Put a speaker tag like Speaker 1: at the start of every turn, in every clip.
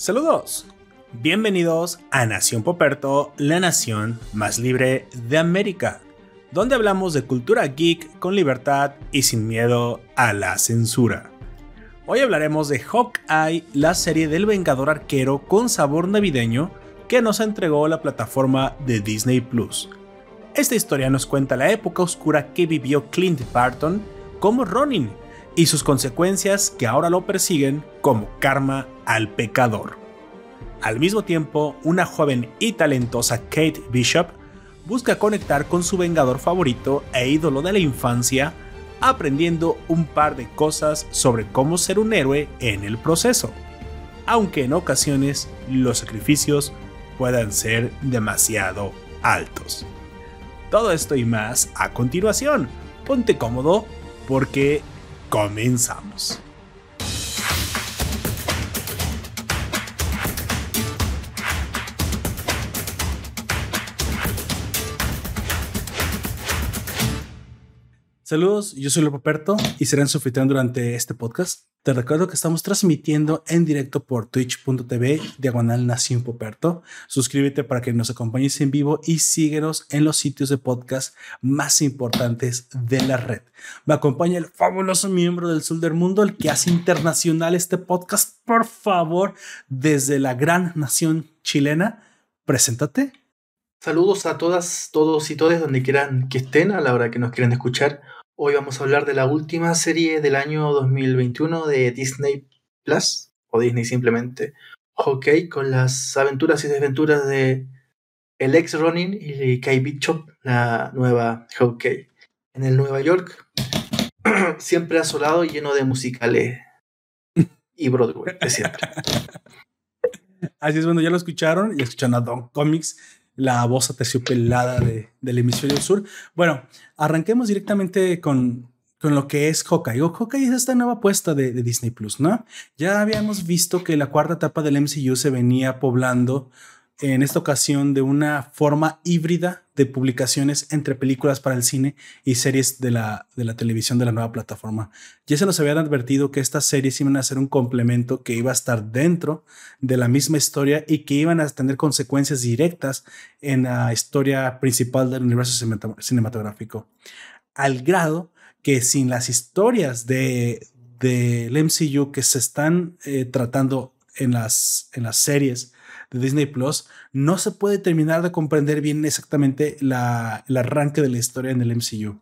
Speaker 1: Saludos. Bienvenidos a Nación Poperto, la nación más libre de América, donde hablamos de cultura geek con libertad y sin miedo a la censura. Hoy hablaremos de Hawkeye, la serie del Vengador Arquero con sabor navideño que nos entregó la plataforma de Disney Plus. Esta historia nos cuenta la época oscura que vivió Clint Barton como Ronin y sus consecuencias que ahora lo persiguen como karma al pecador. Al mismo tiempo, una joven y talentosa Kate Bishop busca conectar con su vengador favorito e ídolo de la infancia, aprendiendo un par de cosas sobre cómo ser un héroe en el proceso, aunque en ocasiones los sacrificios puedan ser demasiado altos. Todo esto y más a continuación. Ponte cómodo porque comenzamos. Saludos, yo soy Lopo Perto y seré anfitrión durante este podcast. Te recuerdo que estamos transmitiendo en directo por twitch.tv diagonal Nación Poperto. Suscríbete para que nos acompañes en vivo y síguenos en los sitios de podcast más importantes de la red. Me acompaña el fabuloso miembro del sur del mundo, el que hace internacional este podcast. Por favor, desde la gran nación chilena, preséntate.
Speaker 2: Saludos a todas, todos y todas donde quieran que estén a la hora que nos quieran escuchar. Hoy vamos a hablar de la última serie del año 2021 de Disney Plus, o Disney simplemente, Hockey, con las aventuras y desventuras de el ex Ronin y Kai Bishop, la nueva Hockey. En el Nueva York, siempre asolado y lleno de musicales y Broadway, de siempre.
Speaker 1: Así es, bueno, ya lo escucharon, y escucharon a Don Comics la voz aterciopelada de, del hemisferio sur. Bueno, arranquemos directamente con, con lo que es Hawkeye. Hawkeye es esta nueva apuesta de, de, Disney Plus, ¿no? Ya habíamos visto que la cuarta etapa del MCU se venía poblando en esta ocasión de una forma híbrida de publicaciones entre películas para el cine y series de la, de la televisión de la nueva plataforma. Ya se nos habían advertido que estas series iban a ser un complemento que iba a estar dentro de la misma historia y que iban a tener consecuencias directas en la historia principal del universo cinematográfico. Al grado que sin las historias de, del MCU que se están eh, tratando en las, en las series, de Disney Plus, no se puede terminar de comprender bien exactamente la, el arranque de la historia en el MCU.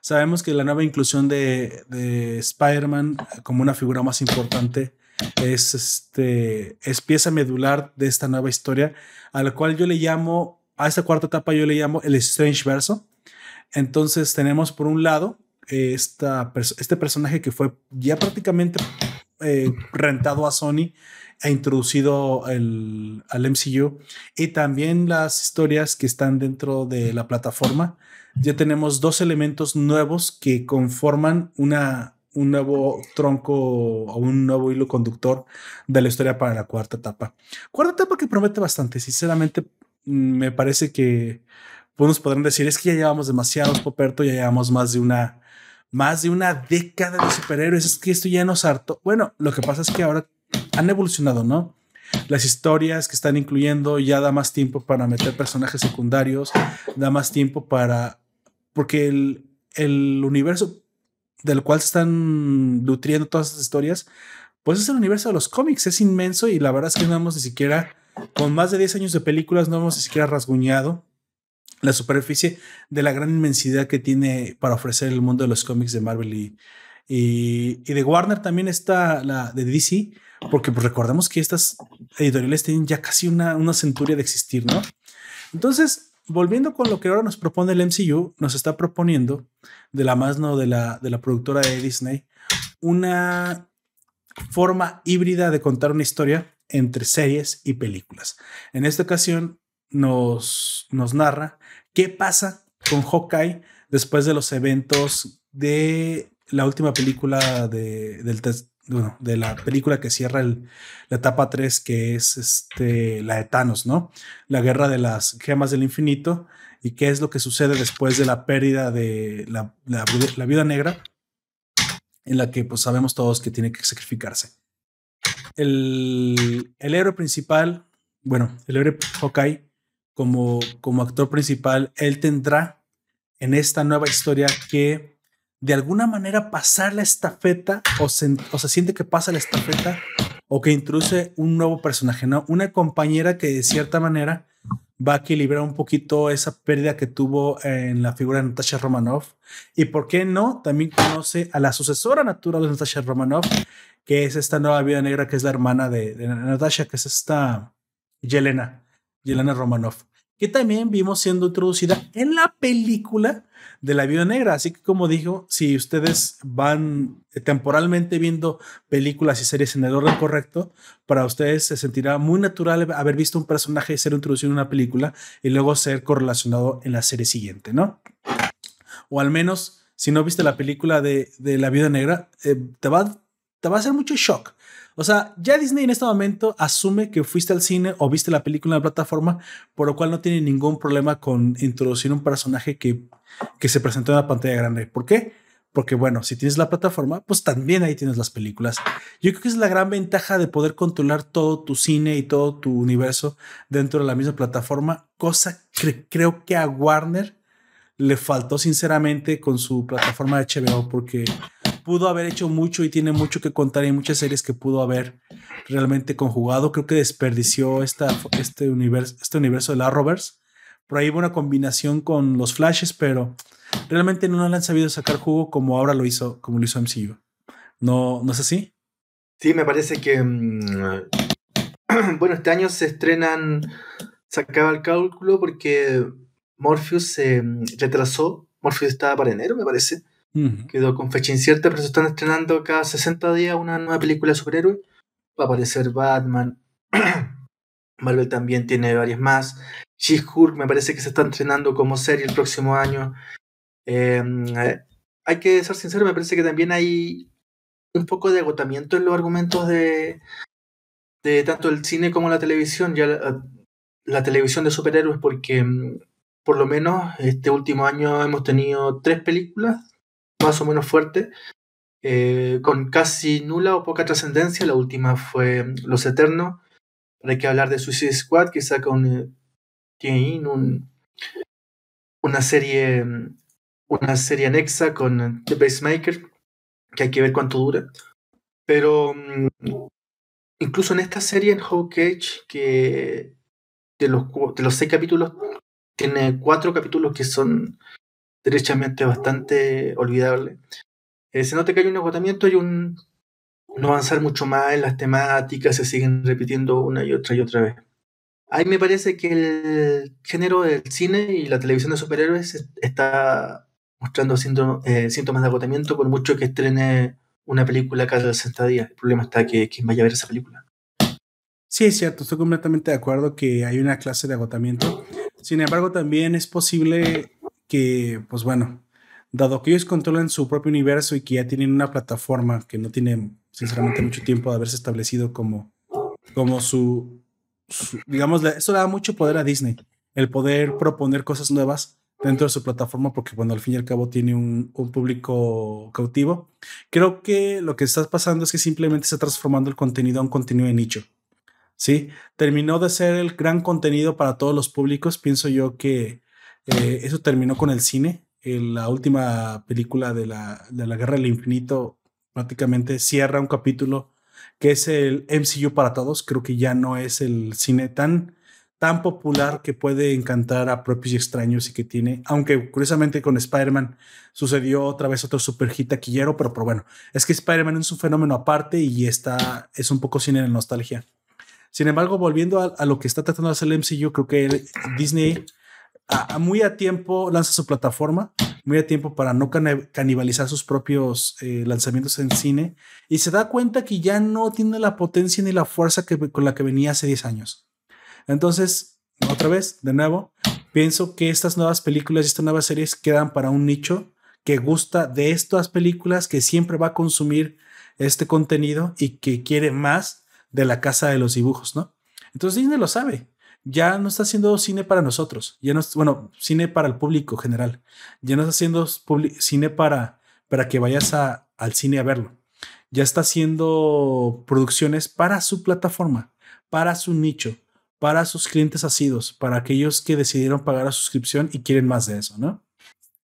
Speaker 1: Sabemos que la nueva inclusión de, de Spider-Man como una figura más importante es, este, es pieza medular de esta nueva historia, a la cual yo le llamo, a esta cuarta etapa yo le llamo el Strange Verso. Entonces tenemos por un lado esta, este personaje que fue ya prácticamente eh, rentado a Sony ha introducido el, al MCU y también las historias que están dentro de la plataforma. Ya tenemos dos elementos nuevos que conforman una, un nuevo tronco o un nuevo hilo conductor de la historia para la cuarta etapa. Cuarta etapa que promete bastante, sinceramente me parece que podemos podrán decir es que ya llevamos demasiados Poperto, ya llevamos más de una más de una década de superhéroes, es que esto ya nos harto. Bueno, lo que pasa es que ahora han evolucionado, ¿no? Las historias que están incluyendo ya da más tiempo para meter personajes secundarios, da más tiempo para... porque el, el universo del cual se están nutriendo todas estas historias, pues es el universo de los cómics, es inmenso y la verdad es que no hemos ni siquiera, con más de 10 años de películas, no hemos ni siquiera rasguñado la superficie de la gran inmensidad que tiene para ofrecer el mundo de los cómics de Marvel y, y, de Warner también está la de DC, porque pues, recordemos que estas editoriales tienen ya casi una, una centuria de existir, ¿no? Entonces, volviendo con lo que ahora nos propone el MCU, nos está proponiendo, de la mano de la, de la productora de Disney, una forma híbrida de contar una historia entre series y películas. En esta ocasión nos, nos narra qué pasa con Hawkeye después de los eventos de la última película de, de la película que cierra la etapa 3, que es este, la de Thanos, ¿no? La guerra de las gemas del infinito y qué es lo que sucede después de la pérdida de la, la, la vida negra, en la que pues sabemos todos que tiene que sacrificarse. el, el héroe principal, bueno, el héroe Hawkeye, como, como actor principal, él tendrá en esta nueva historia que de alguna manera pasar la estafeta o se, siente que pasa la estafeta o que introduce un nuevo personaje, ¿no? Una compañera que de cierta manera va a equilibrar un poquito esa pérdida que tuvo en la figura de Natasha Romanoff. Y por qué no, también conoce a la sucesora natural de Natasha Romanoff, que es esta nueva vida negra, que es la hermana de, de Natasha, que es esta Yelena, Yelena Romanoff, que también vimos siendo introducida en la película de la vida negra. Así que como dijo, si ustedes van temporalmente viendo películas y series en el orden correcto, para ustedes se sentirá muy natural haber visto un personaje ser introducido en una película y luego ser correlacionado en la serie siguiente, ¿no? O al menos, si no viste la película de, de la vida negra, eh, te, va, te va a hacer mucho shock. O sea, ya Disney en este momento asume que fuiste al cine o viste la película en la plataforma, por lo cual no tiene ningún problema con introducir un personaje que, que se presentó en la pantalla grande. ¿Por qué? Porque bueno, si tienes la plataforma, pues también ahí tienes las películas. Yo creo que es la gran ventaja de poder controlar todo tu cine y todo tu universo dentro de la misma plataforma, cosa que creo que a Warner le faltó sinceramente con su plataforma de HBO, porque pudo haber hecho mucho y tiene mucho que contar. Hay muchas series que pudo haber realmente conjugado. Creo que desperdició esta, este, universo, este universo de la Rovers. Por ahí hubo una combinación con los flashes, pero realmente no le han sabido sacar jugo como ahora lo hizo, como lo hizo MCU. ¿No, ¿No es así?
Speaker 2: Sí, me parece que. Mm, bueno, este año se estrenan. Sacaba el cálculo porque Morpheus se mm, retrasó. Morpheus estaba para enero, me parece. Quedó con fecha incierta, pero se están estrenando cada 60 días una nueva película de superhéroes. Va a aparecer Batman. Marvel también tiene varias más. She-Hulk me parece que se está estrenando como serie el próximo año. Em, eh, hay que ser sincero, me parece que también hay un poco de agotamiento en los argumentos de, de tanto el cine como la televisión. Ya la, la televisión de superhéroes, porque mm, por lo menos este último año hemos tenido tres películas más o menos fuerte, eh, con casi nula o poca trascendencia. La última fue mm, Los Eternos. Hay que hablar de Suicide Squad, que saca un, una serie una serie anexa con The Pacemaker, que hay que ver cuánto dura. Pero mm, incluso en esta serie, en Hawkeye, que de los, de los seis capítulos, tiene cuatro capítulos que son derechamente bastante olvidable. Eh, se nota que hay un agotamiento y un no avanzar mucho más en las temáticas, se siguen repitiendo una y otra y otra vez. Ahí me parece que el género del cine y la televisión de superhéroes está mostrando eh, síntomas de agotamiento por mucho que estrene una película cada 60 días. El problema está que quien vaya a ver esa película.
Speaker 1: Sí, es cierto, estoy completamente de acuerdo que hay una clase de agotamiento. Sin embargo, también es posible que, pues bueno, dado que ellos controlan su propio universo y que ya tienen una plataforma que no tiene, sinceramente, mucho tiempo de haberse establecido como, como su, digamos, eso da mucho poder a Disney, el poder proponer cosas nuevas dentro de su plataforma, porque bueno, al fin y al cabo tiene un, público cautivo. Creo que lo que está pasando es que simplemente está transformando el contenido a un contenido de nicho. Sí, terminó de ser el gran contenido para todos los públicos. Pienso yo que eh, eso terminó con el cine. la última película de la, de la Guerra del Infinito prácticamente cierra un capítulo que es el MCU para todos. Creo que ya no es el cine tan, tan popular que puede encantar a propios y extraños y que tiene, aunque curiosamente con Spider-Man sucedió otra vez otro super hit taquillero, pero, pero bueno, es que Spider-Man es un fenómeno aparte y está, es un poco cine de nostalgia. Sin embargo, volviendo a, a, lo que está tratando de hacer el MCU, creo que Disney muy a tiempo lanza su plataforma, muy a tiempo para no canibalizar sus propios eh, lanzamientos en cine y se da cuenta que ya no tiene la potencia ni la fuerza que, con la que venía hace 10 años. Entonces, otra vez, de nuevo, pienso que estas nuevas películas y estas nuevas series quedan para un nicho que gusta de estas películas, que siempre va a consumir este contenido y que quiere más de la casa de los dibujos, ¿no? Entonces Disney lo sabe ya no está haciendo cine para nosotros, ya no es, bueno, cine para el público general, ya no está haciendo cine para, para que vayas a, al cine a verlo. ya está haciendo producciones para su plataforma, para su nicho, para sus clientes asidos, para aquellos que decidieron pagar la suscripción y quieren más de eso, ¿no?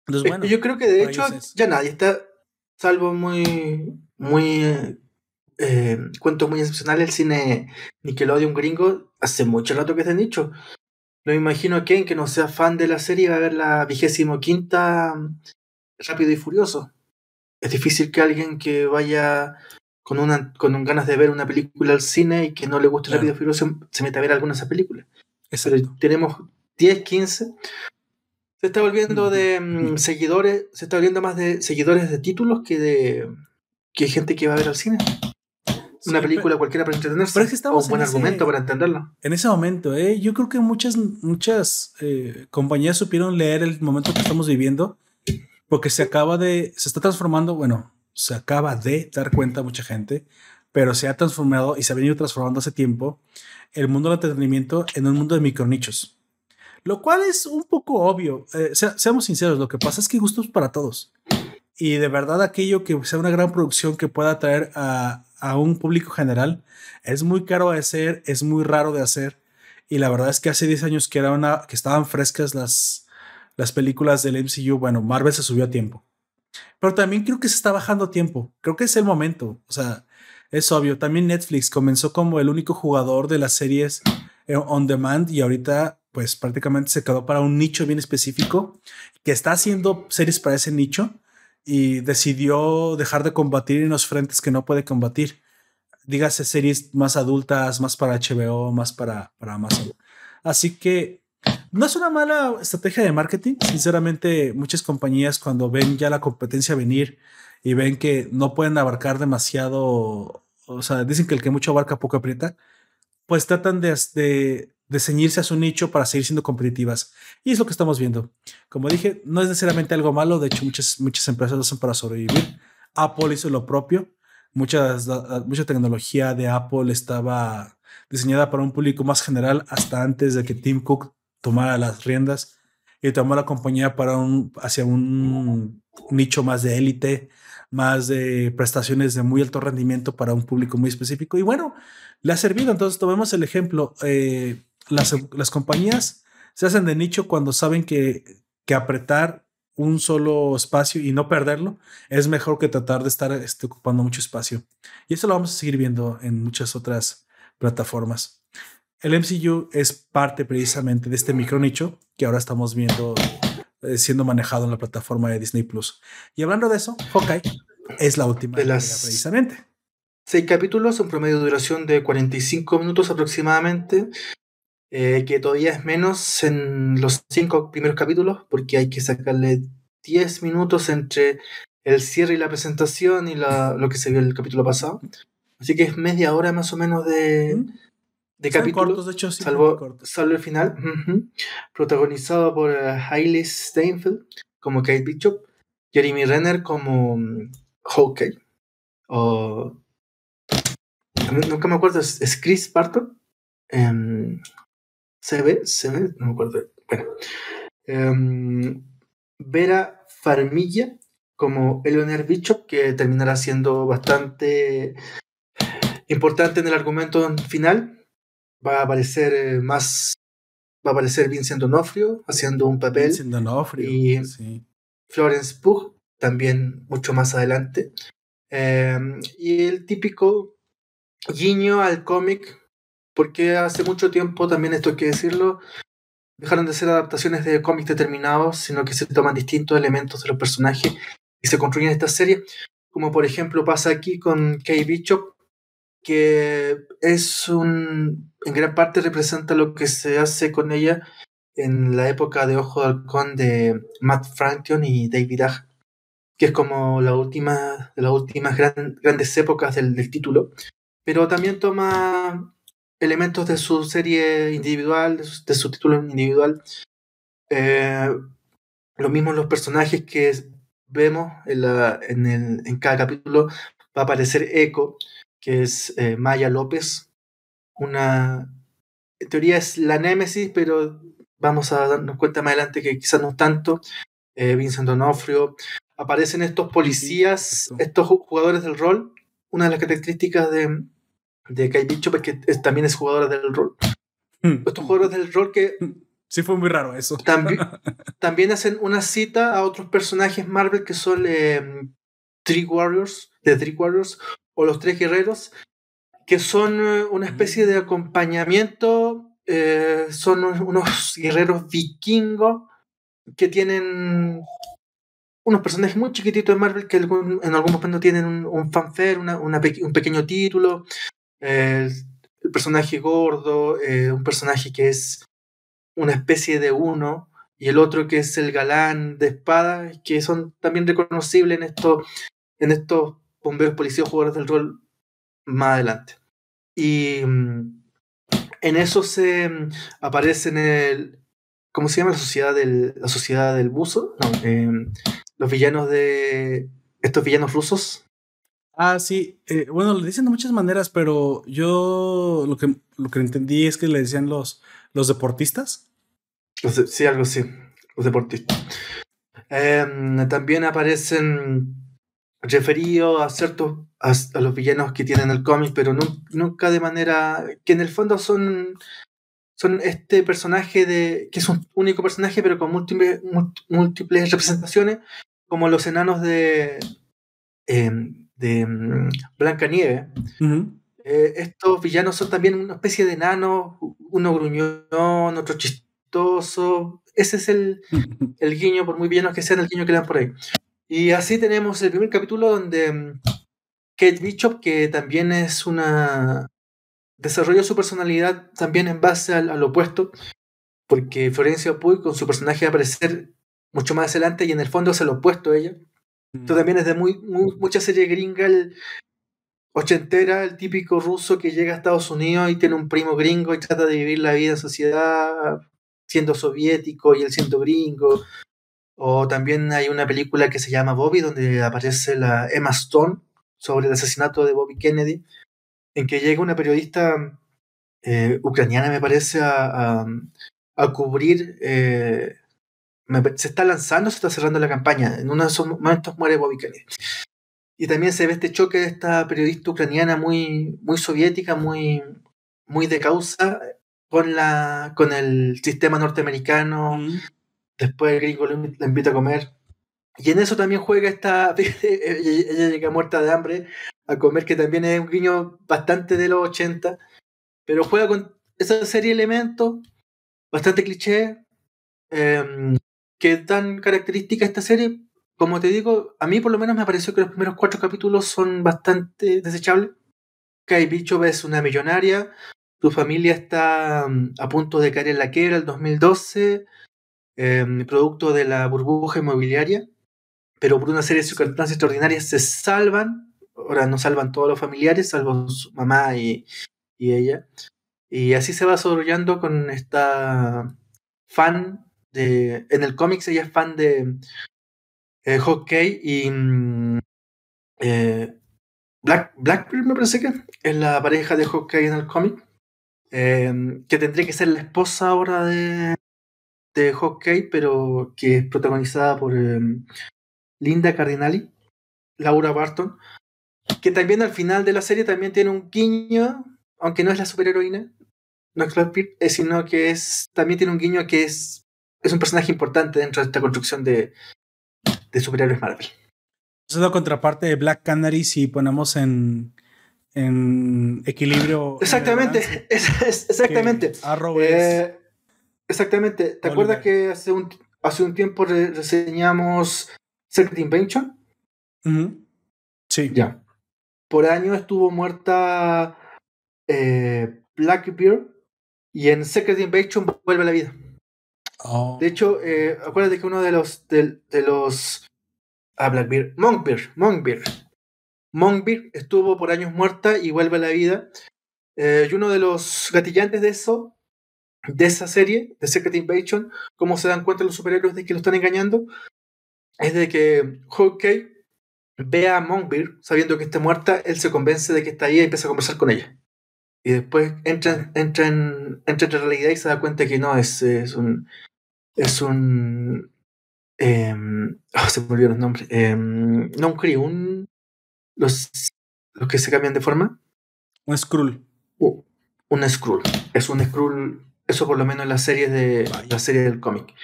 Speaker 2: Entonces, bueno, yo creo que de hecho ya nadie está, salvo muy, muy eh, cuento muy excepcional, el cine Nickelodeon gringo hace mucho rato que es de nicho. Lo imagino que que no sea fan de la serie va a ver la vigésimo quinta Rápido y Furioso. Es difícil que alguien que vaya con, una, con ganas de ver una película al cine y que no le guste Rápido y Furioso se meta a ver alguna de esas películas. tenemos 10, 15. Se está volviendo de mm, seguidores, se está volviendo más de seguidores de títulos que de que gente que va a ver al cine una película cualquiera para entretenerse. Pero es que o un buen argumento para entenderlo.
Speaker 1: En ese momento, ¿eh? yo creo que muchas, muchas eh, compañías supieron leer el momento que estamos viviendo porque se acaba de, se está transformando, bueno, se acaba de dar cuenta mucha gente, pero se ha transformado y se ha venido transformando hace tiempo el mundo del entretenimiento en un mundo de micronichos. Lo cual es un poco obvio. Eh, seamos sinceros, lo que pasa es que gustos para todos. Y de verdad aquello que sea una gran producción que pueda atraer a, a un público general es muy caro de hacer, es muy raro de hacer. Y la verdad es que hace 10 años que, era que estaban frescas las, las películas del MCU, bueno, Marvel se subió a tiempo. Pero también creo que se está bajando tiempo. Creo que es el momento. O sea, es obvio. También Netflix comenzó como el único jugador de las series eh, on demand y ahorita pues prácticamente se quedó para un nicho bien específico que está haciendo series para ese nicho y decidió dejar de combatir en los frentes que no puede combatir. Dígase series más adultas, más para HBO, más para, para Amazon. Así que no es una mala estrategia de marketing. Sinceramente, muchas compañías cuando ven ya la competencia venir y ven que no pueden abarcar demasiado, o sea, dicen que el que mucho abarca poco aprieta, pues tratan de, de de ceñirse a su nicho para seguir siendo competitivas. Y es lo que estamos viendo. Como dije, no es necesariamente algo malo, de hecho muchas, muchas empresas lo hacen para sobrevivir. Apple hizo lo propio. Muchas, mucha tecnología de Apple estaba diseñada para un público más general hasta antes de que Tim Cook tomara las riendas y tomó la compañía para un, hacia un nicho más de élite, más de prestaciones de muy alto rendimiento para un público muy específico. Y bueno, le ha servido. Entonces, tomemos el ejemplo. Eh, las, compañías se hacen de nicho cuando saben que, que apretar un solo espacio y no perderlo es mejor que tratar de estar este, ocupando mucho espacio. Y eso lo vamos a seguir viendo en muchas otras plataformas. El MCU es parte precisamente de este micro nicho que ahora estamos viendo eh, siendo manejado en la plataforma de Disney Plus. Y hablando de eso, Hawkeye es la última
Speaker 2: de las precisamente. Seis capítulos, un promedio de duración de 45 minutos aproximadamente. Eh, que todavía es menos en los cinco primeros capítulos, porque hay que sacarle 10 minutos entre el cierre y la presentación y lo que se vio el capítulo pasado. Así que es media hora más o menos de, de capítulos, de hecho, salvo, salvo, el final, protagonizado por uh, Hailey Steinfeld como Kate Bishop, Jeremy Renner como um, Hawkeye, o nunca me acuerdo, es, Chris Barton, em, se ve, se ve, no me acuerdo. Bueno. Em, Vera Farmilla como Eleanor Bishop, que terminará siendo bastante importante en el argumento final. Va a aparecer eh, más. Va a aparecer Vincent D'Onofrio haciendo un papel.
Speaker 1: Vincent D'Onofrio.
Speaker 2: Y Florence Pugh también mucho más adelante. Em, y el típico guiño al cómic porque hace mucho tiempo, también esto hay que decirlo, dejaron de ser adaptaciones de cómics determinados, sino que se toman distintos elementos de los personajes y se construyen esta serie, como por ejemplo pasa aquí con Kay Bishop, que es un, en gran parte representa lo que se hace con ella en la época de Ojo de Halcón de Matt Fraction y David Agg, que es como la última de las últimas grandes épocas del, del título, pero también toma elementos de su serie individual, de su, título individual. Eh, lo mismo los personajes que vemos en, la, en, el, en, cada capítulo. Va a aparecer Echo, que es eh, Maya López. Una. En teoría es la Némesis, pero vamos a darnos cuenta más adelante que quizás no tanto. Eh, Vincent Donofrio. Aparecen estos policías, estos jugadores del rol, una de las características de, de Kai Bishop es que también es jugadora del rol. Hmm. Estos jugadores del rol que...
Speaker 1: Sí, fue muy raro eso.
Speaker 2: También, también hacen una cita a otros personajes Marvel que son eh, Three Warriors, de Three Warriors, o los Tres Guerreros, que son eh, una especie de acompañamiento, eh, son unos guerreros vikingos que tienen unos personajes muy chiquititos de Marvel que en algún momento tienen un, fanfare, un pequeño título. El personaje gordo, eh, un personaje que es una especie de uno, y el otro que es el galán de espada, que son también reconocibles en, esto, en estos bomberos policías jugadores del rol más adelante. Y mm, en eso se mm, aparece en el. ¿Cómo se llama? La sociedad del, la sociedad del buzo. Em, los villanos de. Estos villanos rusos.
Speaker 1: Ah, sí. Eh, bueno, le dicen de muchas maneras, pero yo lo que, lo que entendí es que le decían los, los deportistas.
Speaker 2: sí, algo así. Los deportistas. Em, también aparecen referidos a ciertos a, los villanos que tienen el cómic, pero nunca de manera que en el fondo son son este personaje de que es un único personaje pero con múltiples múltiples representaciones como los enanos de em, de mm, Blanca Nieve. Eh, estos villanos son también una especie de enanos, uno gruñón, otro chistoso. Ese es el, el guiño, por muy villanos que sean, el guiño que le dan por ahí. Y así tenemos el primer capítulo donde mm, Kate Bishop, que también es una... desarrolla su personalidad también en base al, opuesto, porque Florencia Puy con su personaje va a aparecer mucho más adelante y en el fondo es el opuesto a ella. Esto también es de muy, mucha serie gringa, el ochentera, el típico ruso que llega a Estados Unidos y tiene un primo gringo y trata de vivir la vida en sociedad siendo soviético y él siendo gringo. O también hay una película que se llama Bobby, donde aparece la Emma Stone sobre el asesinato de Bobby Kennedy, en que llega una periodista eh, ucraniana, me parece, a, a, cubrir. Eh, se está lanzando, se está cerrando la campaña. En uno de esos momentos muere Bobby Kennedy. Y también se ve este choque de esta periodista ucraniana muy, muy soviética, muy, muy de causa, con, la, con el sistema norteamericano. Después el gringo le invita a comer. Y en eso también juega esta. ella llega muerta de hambre a comer, que también es un guiño bastante de los 80. Pero juega con esa serie de elementos, bastante cliché, em, que dan característica esta serie. Como te digo, a mí por lo menos me pareció que los primeros cuatro capítulos son bastante desechables. Kai Bicho es una millonaria, su familia está mm, a punto de caer en la quiebra el 2012 Em, producto de la burbuja inmobiliaria, pero por una serie de circunstancias extraordinarias se salvan, ahora no salvan todos los familiares, salvo su mamá y, ella, y así se va desarrollando con esta fan en el cómics ella es fan de eh, y mm, eh, Black, Blackbeard me parece que es la pareja de Hawkeye en el cómic, em, que tendría que ser la esposa ahora de, de Hawkeye, pero que es protagonizada por em, Linda Cardinali, Laura Barton, que también al final de la serie también tiene un guiño, aunque no es la superheroína, no es eh, sino que es también tiene un guiño que es, es un personaje importante dentro de esta construcción de, de superhéroes Marvel.
Speaker 1: es la contraparte de Black Canary si ponemos en, en equilibrio.
Speaker 2: Exactamente, exactamente. Arrow eh, Exactamente. ¿Te acuerdas que hace un, hace un tiempo reseñamos Secret Invention?
Speaker 1: Sí.
Speaker 2: Ya. Por año estuvo muerta eh, Blackbeard y en Secret Invasion vuelve a la vida. Oh. De hecho, eh, acuérdate que uno de los de, los ah, Blackbeard, Monkbeard, Monkbeard. Monkbeard estuvo por años muerta y vuelve a la vida. Eh, y uno de los gatillantes de eso de esa serie, de Secret Invasion, cómo se dan cuenta los superhéroes de que lo están engañando, es de que Hawkeye ve a Monkbeard sabiendo que está muerta, él se convence de que está ahí y empieza a conversar con ella. Y después entra, entra, en, entra en realidad y se da cuenta que no, es, es un. Es un. Eh, oh, se me olvidó los nombres. Eh, no un Cree, un. Los, los que se cambian de forma.
Speaker 1: Un Skrull.
Speaker 2: Uh, un Skrull. Es un Skrull, eso por lo menos en la serie de la serie del cómic.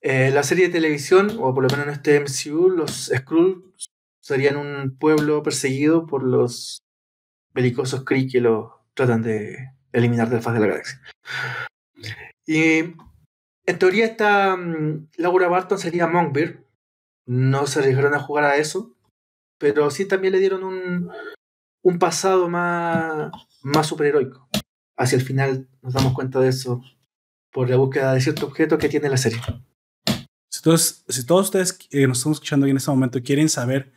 Speaker 2: Eh, la serie de televisión, o por lo menos en este MCU, los Skrull serían un pueblo perseguido por los belicosos Kree que lo tratan de eliminar de faz de la galaxia. Y en teoría esta mm, Laura Barton sería Monkbeard. No se arriesgaron a jugar a eso, pero sí también le dieron un, un pasado más, más superheroico. Hacia el final nos damos cuenta de eso por la búsqueda de cierto objeto que tiene la serie.
Speaker 1: Todos, si todos ustedes que nos están escuchando en este momento quieren saber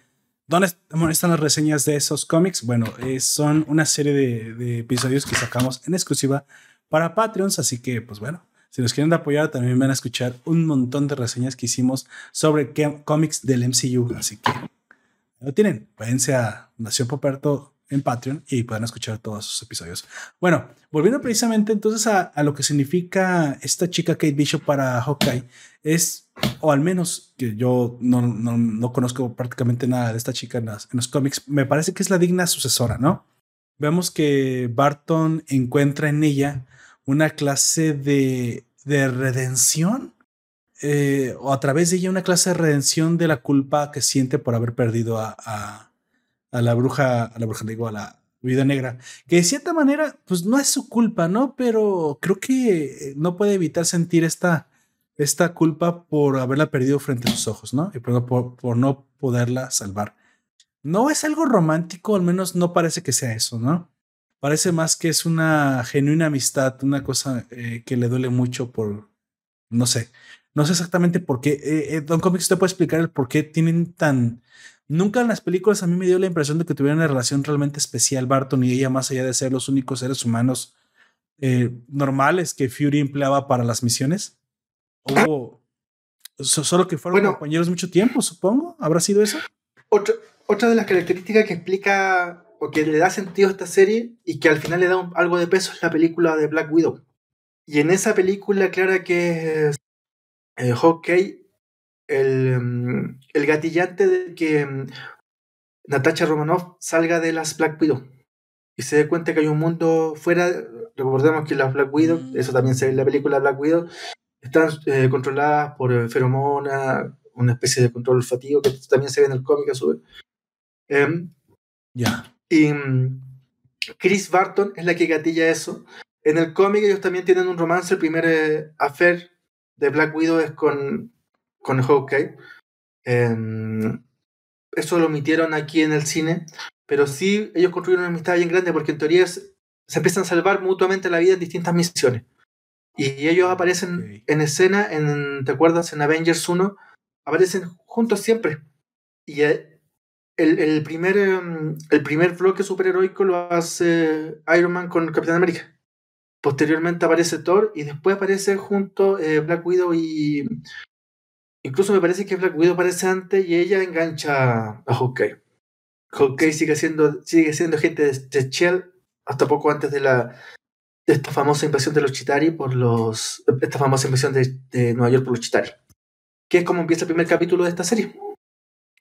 Speaker 1: ¿Dónde están las reseñas de esos cómics? Bueno, eh, son una serie de, episodios que sacamos en exclusiva para Patreons, así que pues bueno, si nos quieren apoyar también van a escuchar un montón de reseñas que hicimos sobre cómics del MCU, así que lo tienen, váyanse a Nación Poperto en Patreon y puedan escuchar todos sus episodios. Bueno, volviendo precisamente entonces a, a, lo que significa esta chica Kate Bishop para Hawkeye, es, o al menos que yo no, no, no conozco prácticamente nada de esta chica en, los cómics, me parece que es la digna sucesora, ¿no? Vemos que Barton encuentra en ella una clase de, de redención. Eh, o a través de ella una clase de redención de la culpa que siente por haber perdido a a la bruja, a la bruja, digo, a la vida negra, que de cierta manera, pues no es su culpa, ¿no? Pero creo que no puede evitar sentir esta, esta culpa por haberla perdido frente a sus ojos, ¿no? Y por, por, no poderla salvar. No es algo romántico, al menos no parece que sea eso, ¿no? Parece más que es una genuina amistad, una cosa eh, que le duele mucho por, no sé, no sé exactamente por qué. Eh, eh, Don Comics, ¿usted puede explicar el por qué tienen tan Nunca en las películas a mí me dio la impresión de que tuvieran una relación realmente especial Barton y ella, más allá de ser los únicos seres humanos eh, normales que Fury empleaba para las misiones. Hubo solo que fueron compañeros mucho tiempo, supongo. ¿Habrá sido eso?
Speaker 2: Otra, otra de las características que explica o que le da sentido a esta serie y que al final le da algo de peso es la película de Black Widow. Y en esa película clara que eh, Hawkeye el, mm, el gatillante de que mm, Natasha Romanoff salga de las Black Widow y se dé cuenta que hay un mundo fuera. Recordemos que las Black Widow, mm. eso también se ve en la película Black Widow, están eh, controladas por eh, feromona, una especie de control olfativo que también se ve en el cómic a su vez. Em,
Speaker 1: ya.
Speaker 2: Y Chris Barton es la que gatilla eso. En el cómic ellos también tienen un romance. El primer eh, affair de Black Widow es con con Hawkeye. Em, eso lo omitieron aquí en el cine, pero sí ellos construyeron una amistad bien grande porque en teoría se empiezan a salvar mutuamente la vida en distintas misiones. Y ellos aparecen en escena, en, ¿te acuerdas? En Avengers 1, aparecen juntos siempre. Y el, el, primer, em, el primer bloque superheroico lo hace Iron Man con Capitán América. Posteriormente aparece Thor y después aparece junto eh, Black Widow y, Incluso me parece que Black Widow aparece antes y ella engancha a Hawkeye. Hawkeye sigue siendo, sigue siendo gente de, Shell hasta poco antes de la de esta famosa invasión de los Chitari por los esta famosa invasión de, Nueva York por los Chitari. Que es como empieza el primer capítulo de esta serie.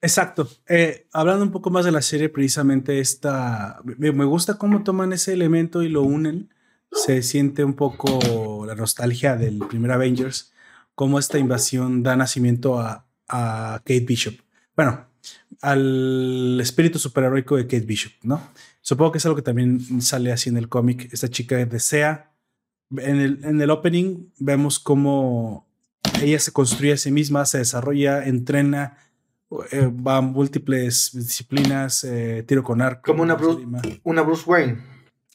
Speaker 1: Exacto. Eh, hablando un poco más de la serie, precisamente esta. Me, gusta cómo toman ese elemento y lo unen. Se siente un poco la nostalgia del primer Avengers cómo esta invasión da nacimiento a, Kate Bishop. Bueno, al espíritu superheroico de Kate Bishop, ¿no? Supongo que es algo que también sale así en el cómic. Esta chica desea. En el, en el opening vemos cómo ella se construye a sí misma, se desarrolla, entrena, eh, va a múltiples disciplinas, eh, tiro con arco.
Speaker 2: Como una Bruce, una Bruce Wayne.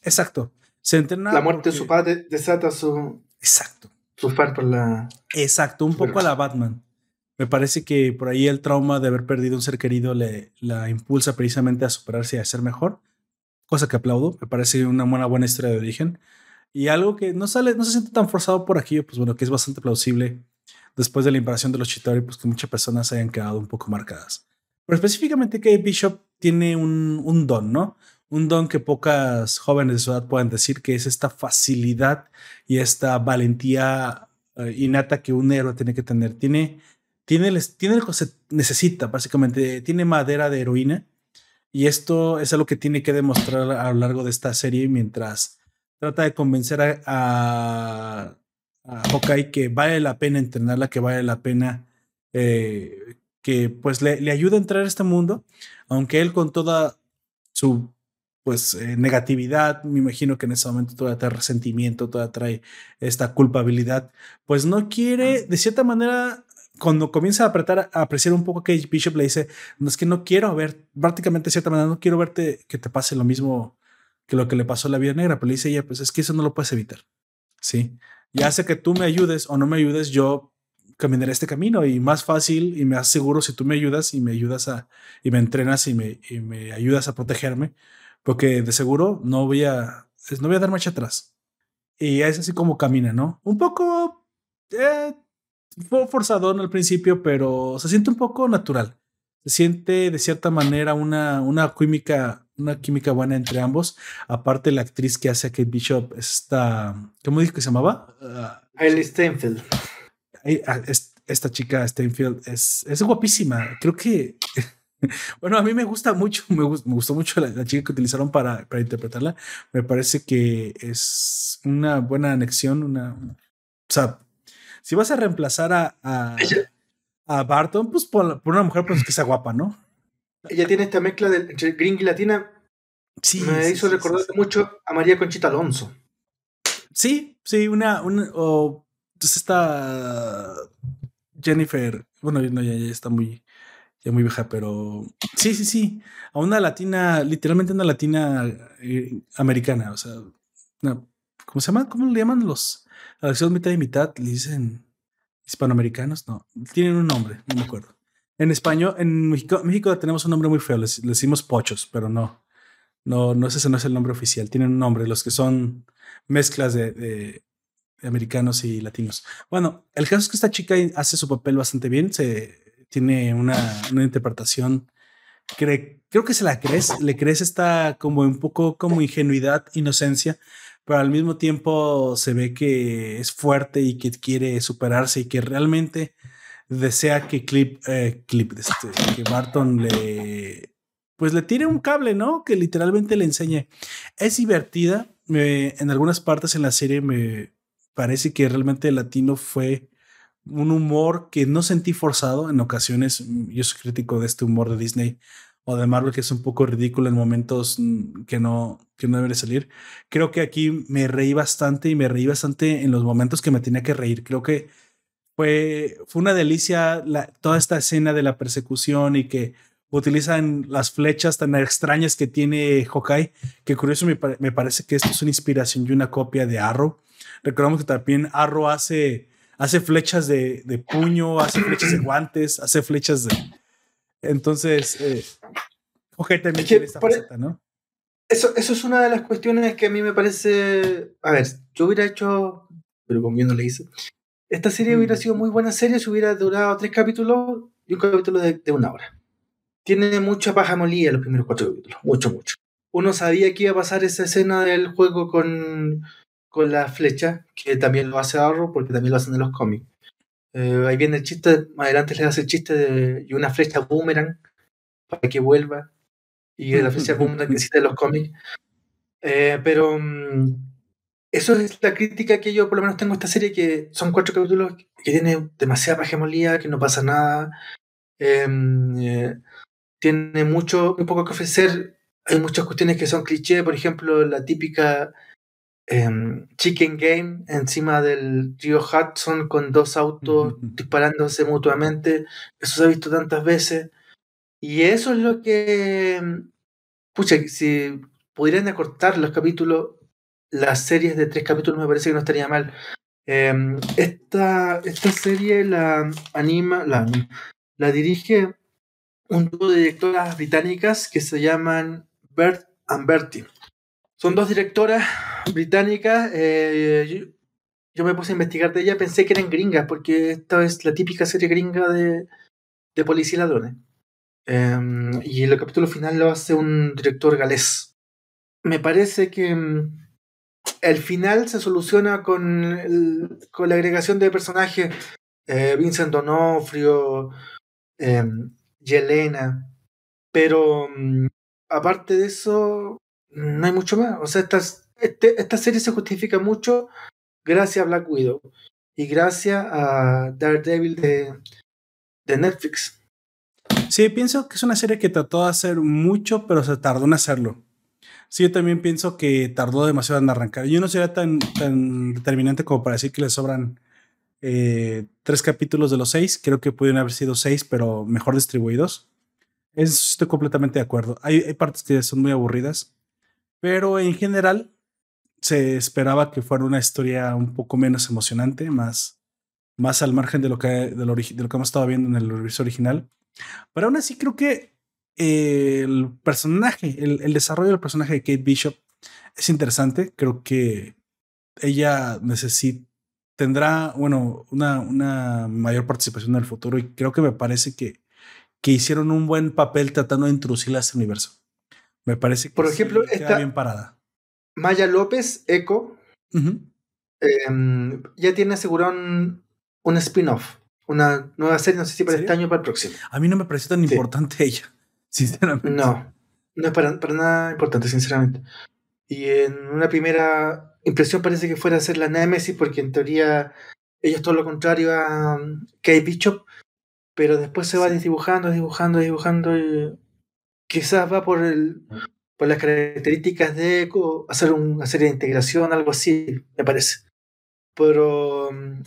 Speaker 1: Exacto. Se entrena.
Speaker 2: La muerte de su padre desata su.
Speaker 1: Exacto
Speaker 2: por la.
Speaker 1: Exacto, un poco a la Batman. Me parece que por ahí el trauma de haber perdido un ser querido le la impulsa precisamente a superarse y a ser mejor, cosa que aplaudo. Me parece una buena, buena historia de origen. Y algo que no sale, no se siente tan forzado por aquí, pues bueno, que es bastante plausible después de la invasión de los Chitauri, pues que muchas personas hayan quedado un poco marcadas. Pero específicamente que Bishop tiene un, un don, ¿no? Un don que pocas jóvenes de su edad pueden decir, que es esta facilidad y esta valentía eh, innata que un héroe tiene que tener. Tiene, tiene, tiene lo que se necesita, básicamente. Tiene madera de heroína Y esto es algo que tiene que demostrar a lo largo de esta serie mientras trata de convencer a, a, Hawkeye que vale la pena entrenarla, que vale la pena eh, que pues le, le ayude a entrar a este mundo, aunque él con toda su pues eh, negatividad, me imagino que en ese momento todavía trae resentimiento, todavía trae esta culpabilidad, pues no quiere, de cierta manera, cuando comienza a apretar, a apreciar un poco que Bishop le dice, no es que no quiero ver, prácticamente de cierta manera, no quiero verte que te pase lo mismo que lo que le pasó a la vida negra, pero le dice ella, pues es que eso no lo puedes evitar, ¿sí? Ya sea que tú me ayudes o no me ayudes, yo caminaré este camino y más fácil y me aseguro si tú me ayudas y me ayudas a, y me entrenas y me, y me ayudas a protegerme, porque de seguro no voy a, no voy a dar marcha atrás. Y es así como camina, ¿no? Un poco eh, fue forzado al principio, pero se siente un poco natural. Se siente de cierta manera una, una química, una química buena entre ambos. Aparte, la actriz que hace a Kate Bishop, esta, ¿cómo dijo que se llamaba?
Speaker 2: Uh, Steinfeld.
Speaker 1: Esta chica Steinfeld es, es guapísima. Creo que bueno, a mí me gusta mucho, me, gustó mucho la, chica que utilizaron para, para, interpretarla. Me parece que es una buena anexión, una... O sea, si vas a reemplazar a, a, Barton, pues por, una mujer pues, que sea guapa, ¿no?
Speaker 2: Ella tiene esta mezcla de, entre gringa y latina. Sí, me hizo recordar mucho a María Conchita Alonso.
Speaker 1: Sí, sí, una, una o pues esta Jennifer, bueno, no, ya está muy, ya muy vieja, pero sí, sí, sí, a una latina, literalmente una latina eh, americana, o sea, ¿cómo se llama? ¿Cómo le llaman los? A la mitad y mitad, le dicen hispanoamericanos, no, tienen un nombre, no me acuerdo. En español, en México, México tenemos un nombre muy feo, les, decimos pochos, pero no, no, no, ese no es el nombre oficial, tienen un nombre, los que son mezclas de, de, americanos y latinos. Bueno, el caso es que esta chica hace su papel bastante bien, se tiene una, una interpretación, creo que se la crees, le crees esta como un poco como ingenuidad, inocencia, pero al mismo tiempo se ve que es fuerte y que quiere superarse y que realmente desea que Clip, eh, Clip, este, que Barton le, pues le tire un cable, ¿no? Que literalmente le enseñe. Es divertida. en algunas partes en la serie me parece que realmente el latino fue un humor que no sentí forzado en ocasiones. Yo soy crítico de este humor de Disney o de Marvel que es un poco ridículo en momentos mm, que no, que no debe salir. Creo que aquí me reí bastante y me reí bastante en los momentos que me tenía que reír. Creo que fue, fue una delicia toda esta escena de la persecución y que utilizan las flechas tan extrañas que tiene Hawkeye, que curioso me, me parece que esto es una inspiración y una copia de Arrow. Recordamos que también Arrow hace hace flechas de, de puño, hace flechas de guantes, hace flechas de. Entonces, eh, también tiene esta faceta, ¿no?
Speaker 2: Eso, eso es una de las cuestiones que a mí me parece. A ver, yo hubiera hecho. Pero como yo no le hice. Esta serie hubiera sido muy buena serie si hubiera durado tres capítulos y un capítulo de, de una hora. Tiene mucha paja molida los primeros cuatro capítulos. Mucho, mucho. Uno sabía que iba a pasar esa escena del juego con con la flecha, que también lo hace Arrow porque también lo hacen en los cómics. Eh, ahí viene el chiste, más adelante le hace el chiste de y una flecha boomerang para que vuelva. Y la flecha boomerang que existe en los cómics. Eh, pero mm, eso es la crítica que yo por lo menos tengo a esta serie, que son cuatro capítulos que tiene demasiada pagemolía, que no pasa nada. Em, eh, tiene mucho, muy poco que ofrecer. Hay muchas cuestiones que son cliché, por ejemplo, la típica Em, chicken Game encima del río Hudson con dos autos disparándose mutuamente. Eso se ha visto tantas veces. Y eso es lo que. Em, pucha, si pudieran acortar los capítulos, las series de tres capítulos me parece que no estaría mal. Em, esta, esta serie la anima, la, la dirige un grupo de directoras británicas que se llaman Bert and Bertie. Son dos directoras británicas. Eh, yo, me puse a investigar de ella, pensé que eran gringas, porque esta es la típica serie gringa de, de policía y ladrones. Em, y el capítulo final lo hace un director galés. Me parece que mm, el final se soluciona con, con la agregación de personajes. Eh, Vincent Donofrio, eh, Yelena. Pero aparte de eso, no hay mucho más. O sea, esta, este, esta serie se justifica mucho gracias a Black Widow y gracias a Daredevil de, de Netflix.
Speaker 1: Sí, pienso que es una serie que trató de hacer mucho, pero se tardó en hacerlo. Sí, yo también pienso que tardó demasiado en arrancar. Yo no sería tan, tan determinante como para decir que le sobran eh, tres capítulos de los seis. Creo que pudieron haber sido seis, pero mejor distribuidos. estoy completamente de acuerdo. Hay, partes que son muy aburridas, pero en general se esperaba que fuera una historia un poco menos emocionante, más, más al margen de lo, que, de lo, que hemos estado viendo en el universo original. Pero aún así creo que el personaje, el, desarrollo del personaje de Kate Bishop es interesante. Creo que ella necesita, tendrá, bueno, una, una mayor participación en el futuro y creo que me parece que, que hicieron un buen papel tratando de introducirla a ese universo. Me parece que
Speaker 2: Por ejemplo,
Speaker 1: sí,
Speaker 2: está
Speaker 1: bien parada.
Speaker 2: Maya López, Echo,
Speaker 1: Uh -huh.
Speaker 2: eh, ya tiene asegurado un, un spin-off, una nueva serie, no sé si para este año o para el próximo.
Speaker 1: A mí no me pareció tan
Speaker 2: Sí.
Speaker 1: importante ella, sinceramente.
Speaker 2: No, no es para, para nada importante, sinceramente. Y en una primera impresión parece que fuera a ser la Nemesis, porque en teoría ella es todo lo contrario a um, Kate Bishop, pero después se va desdibujando, desdibujando, desdibujando, y quizás va por el por las características de hacer un- una serie de integración, algo así, me parece. Pero um,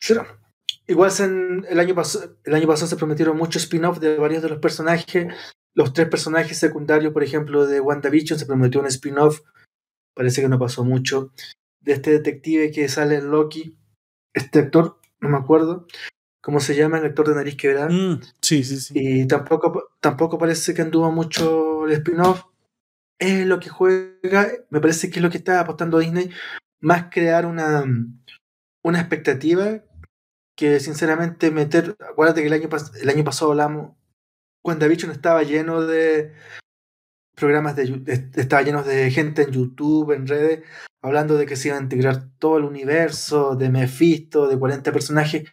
Speaker 2: será. Igual en- el, año el año pasado se prometieron muchos spin-off de varios de los personajes. Los tres personajes secundarios, por ejemplo, de WandaVision, se prometió un spin-off. Parece que no pasó mucho. De este detective que sale en Loki. Este actor, no me acuerdo. ¿Cómo se llama? El actor de nariz quebrada.
Speaker 1: Mm, sí, sí, sí.
Speaker 2: Y tampoco, tampoco parece que anduvo mucho el spin-off. Es lo que juega, me parece que es lo que está apostando Disney, más crear una, una expectativa que sinceramente meter, acuérdate que el año, pas- el año pasado hablamos, WandaVision estaba lleno de programas de, de- estaba lleno de gente en YouTube, en redes, hablando de que se iba a integrar todo el universo, de Mephisto, de 40 personajes,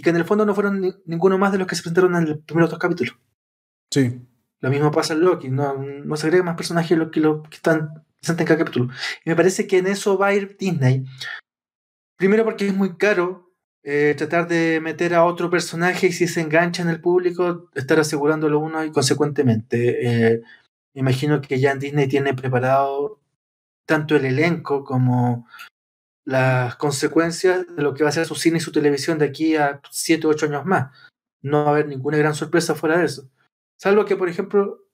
Speaker 2: y que en el fondo no fueron ni- ninguno más de los que se presentaron en los primeros dos capítulos.
Speaker 1: Sí.
Speaker 2: Lo mismo pasa en Loki, no, no se agregan más personajes los que, los que están presentes en cada capítulo. Y me parece que en eso va a ir Disney. Primero porque es muy caro eh, tratar de meter a otro personaje y si se engancha en el público, estar asegurándolo uno y consecuentemente. eh, imagino que ya en Disney tiene preparado tanto el elenco como las consecuencias de lo que va a ser su cine y su televisión de aquí a 7 o 8 años más. No va a haber ninguna gran sorpresa fuera de eso. Salvo que, por ejemplo,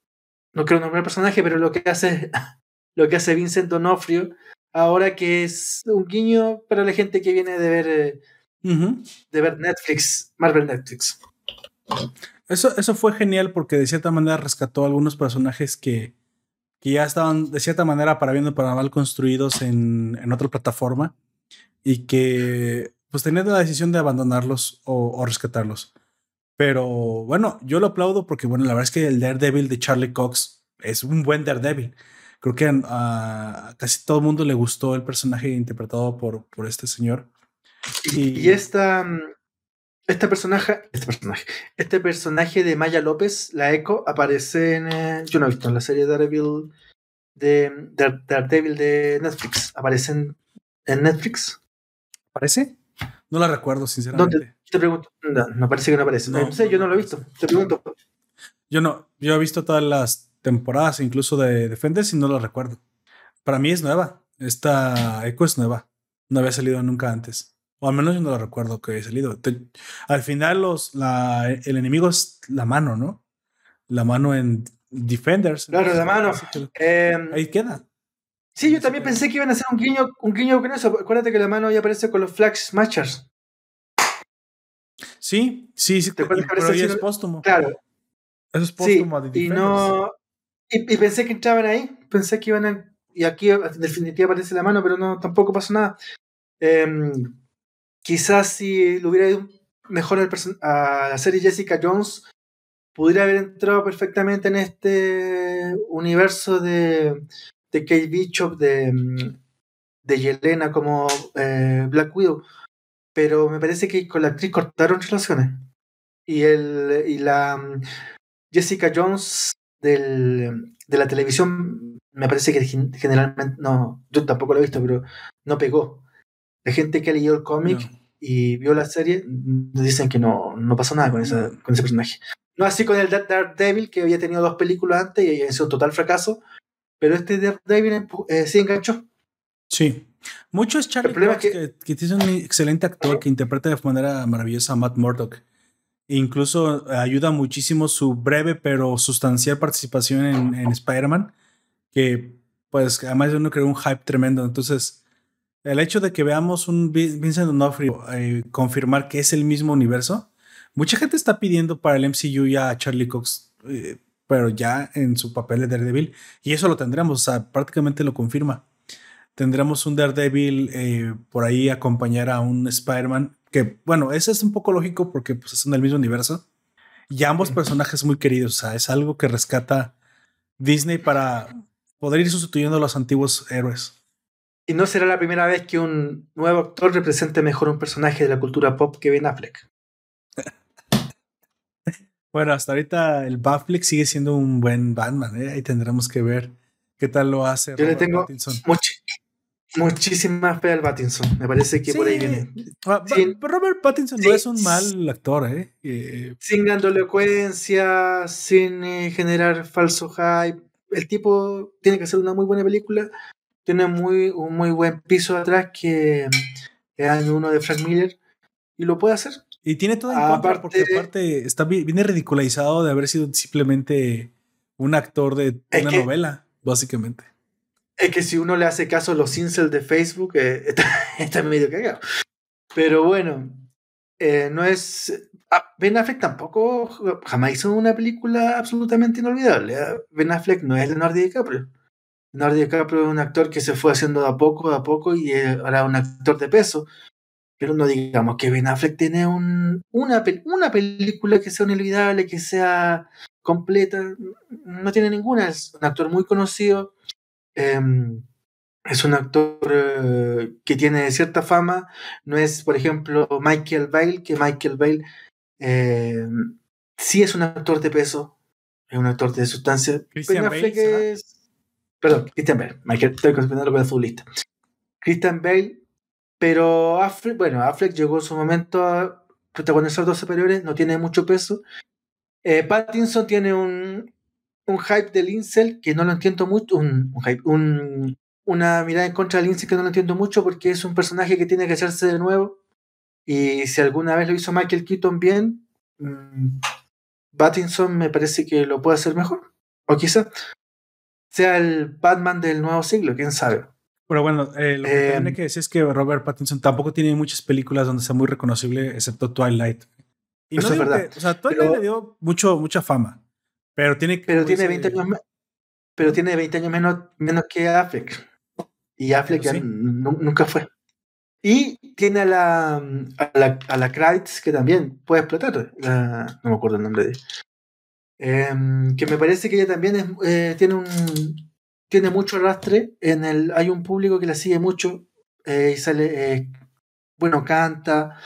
Speaker 2: no quiero nombrar personaje, pero lo que hace, lo que hace Vincent Donofrio ahora que es un guiño para la gente que viene de ver, eh, de ver Netflix, Marvel Netflix.
Speaker 1: Eso, eso fue genial porque de cierta manera rescató algunos personajes que, que ya estaban de cierta manera para bien o para mal construidos en, en otra plataforma y que pues tenían la decisión de abandonarlos o, rescatarlos. Pero bueno, yo lo aplaudo porque bueno, la verdad es que el Daredevil de Charlie Cox es un buen Daredevil. Creo que a, a casi todo el mundo le gustó el personaje interpretado por, por este señor.
Speaker 2: Y, esta, esta personaje, este personaje, este personaje de Maya López, la Echo, aparece en, eh, yo no he visto en la serie Daredevil de, de Daredevil de Netflix. Aparece en, en Netflix.
Speaker 1: ¿Parece? No la recuerdo, sinceramente.
Speaker 2: ¿Dónde? Te pregunto. No, no parece que no aparece. No,
Speaker 1: No,
Speaker 2: sé, yo no
Speaker 1: no
Speaker 2: lo he visto. Te pregunto.
Speaker 1: Yo no, yo he visto todas las temporadas, incluso de Defenders, y no lo recuerdo. Para mí es nueva. Esta Echo es nueva. No había salido nunca antes. O al menos yo no lo recuerdo que haya salido. Te- al final los, la, el enemigo es la mano, ¿no? La mano en Defenders.
Speaker 2: Claro, la mano. Eh,
Speaker 1: ahí queda.
Speaker 2: sí, yo también pensé que iban a hacer un guiño, un guiño con eso. Acuérdate que la mano ya aparece con los Flag Smashers.
Speaker 1: Sí, sí, sí.
Speaker 2: ¿Te acuerdas
Speaker 1: y-
Speaker 2: que
Speaker 1: pero ahí es póstumo.
Speaker 2: Claro.
Speaker 1: Eso es
Speaker 2: Sí,
Speaker 1: póstumo de
Speaker 2: y no. Y, y pensé que entraban ahí. Pensé que iban a. Y aquí en definitiva aparece la mano, pero no, tampoco pasó nada. Em, quizás si le hubiera ido mejor a la serie Jessica Jones, pudiera haber entrado perfectamente en este universo de, de Kate Bishop, de, de Yelena como eh, Black Widow. Pero me parece que con la actriz cortaron relaciones. Y, el, y la Jessica Jones de la televisión, me parece que generalmente, no, yo tampoco lo he visto, pero no pegó. La gente que ha leído el cómic y vio la serie dicen que no, no pasó nada con, esa, con ese personaje. No así con el Daredevil, que había tenido dos películas antes y ha sido un total fracaso, pero este Daredevil eh, sí enganchó.
Speaker 1: Sí. Mucho es Charlie Cox, que, que, es un excelente actor que interpreta de manera maravillosa a Matt Murdock. E incluso ayuda muchísimo su breve pero sustancial participación en, en Spider-Man, que pues además uno creó un hype tremendo. Entonces, el hecho de que veamos un Vincent D'Onofrio eh, confirmar que es el mismo universo, mucha gente está pidiendo para el MCU ya a Charlie Cox, eh, pero ya en su papel de Daredevil, y eso lo tendremos, o sea, prácticamente lo confirma. Tendremos un Daredevil eh, por ahí acompañar a un Spider-Man, que bueno, eso es un poco lógico porque pues, son del mismo universo, y ambos personajes muy queridos, o sea, es algo que rescata Disney para poder ir sustituyendo a los antiguos héroes.
Speaker 2: Y no será la primera vez que un nuevo actor represente mejor un personaje de la cultura pop que Ben Affleck.
Speaker 1: bueno, hasta ahorita el Affleck sigue siendo un buen Batman, ¿eh? Ahí tendremos que ver qué tal lo hace.
Speaker 2: Yo le tengo muchísima fe al Pattinson. Me parece que por ahí viene.
Speaker 1: Ah, Robert Pattinson no es un mal actor, ¿eh? ¿eh?
Speaker 2: sin grandolecuencia, sin eh, generar falso hype. El tipo tiene que hacer una muy buena película tiene muy, un muy buen piso atrás que es año uno de Frank Miller y lo puede hacer.
Speaker 1: Y tiene todo en contra porque aparte está, viene ridiculizado de haber sido simplemente un actor de una novela, básicamente.
Speaker 2: Es que si uno le hace caso a los incels de Facebook, eh, está, medio cagado. Pero bueno, eh, no es. Ah, ben Affleck tampoco jamás hizo una película absolutamente inolvidable. ¿eh? Ben Affleck no es Leonardo DiCaprio. Leonardo DiCaprio es un actor que se fue haciendo de a poco, de a poco y ahora es un actor de peso. Pero no digamos que Ben Affleck tiene un, una, una película que sea inolvidable, que sea completa. No tiene ninguna. Es un actor muy conocido. Em, es un actor eh, que tiene cierta fama. No es, por ejemplo, Michael Bale, que Michael Bale em, sí es un actor de peso. Es un actor de sustancia. Ben Affleck es Perdón, Christian Bale. Michael, estoy confundiendo con el futbolista. Christian Bale, pero Affleck, bueno, Affleck llegó en su momento a protagonizar dos superiores, no tiene mucho peso. Eh, Pattinson tiene un, un hype del Incel que no lo entiendo mucho, un, hype, un, una mirada en contra del Incel que no lo entiendo mucho porque es un personaje que tiene que hacerse de nuevo. Y si alguna vez lo hizo Michael Keaton bien, mm, Pattinson me parece que lo puede hacer mejor. O quizá sea el Batman del nuevo siglo, quién sabe.
Speaker 1: Pero bueno, eh, lo que tiene em, que decir es que Robert Pattinson tampoco tiene muchas películas donde sea muy reconocible, excepto Twilight. Y no es verdad. o sea, Twilight le dio mucho, mucha fama, pero tiene
Speaker 2: Pero tiene 20 años, pero tiene 20 años menos, menos que Affleck. Y Affleck ya nunca fue. Y tiene a la, a la, a la Kreitz, que también puede explotar. no me acuerdo el nombre de Em, que me parece que ella también eh, tiene un tiene mucho arrastre. En el, hay un público que la sigue mucho eh, y sale, eh, bueno, canta,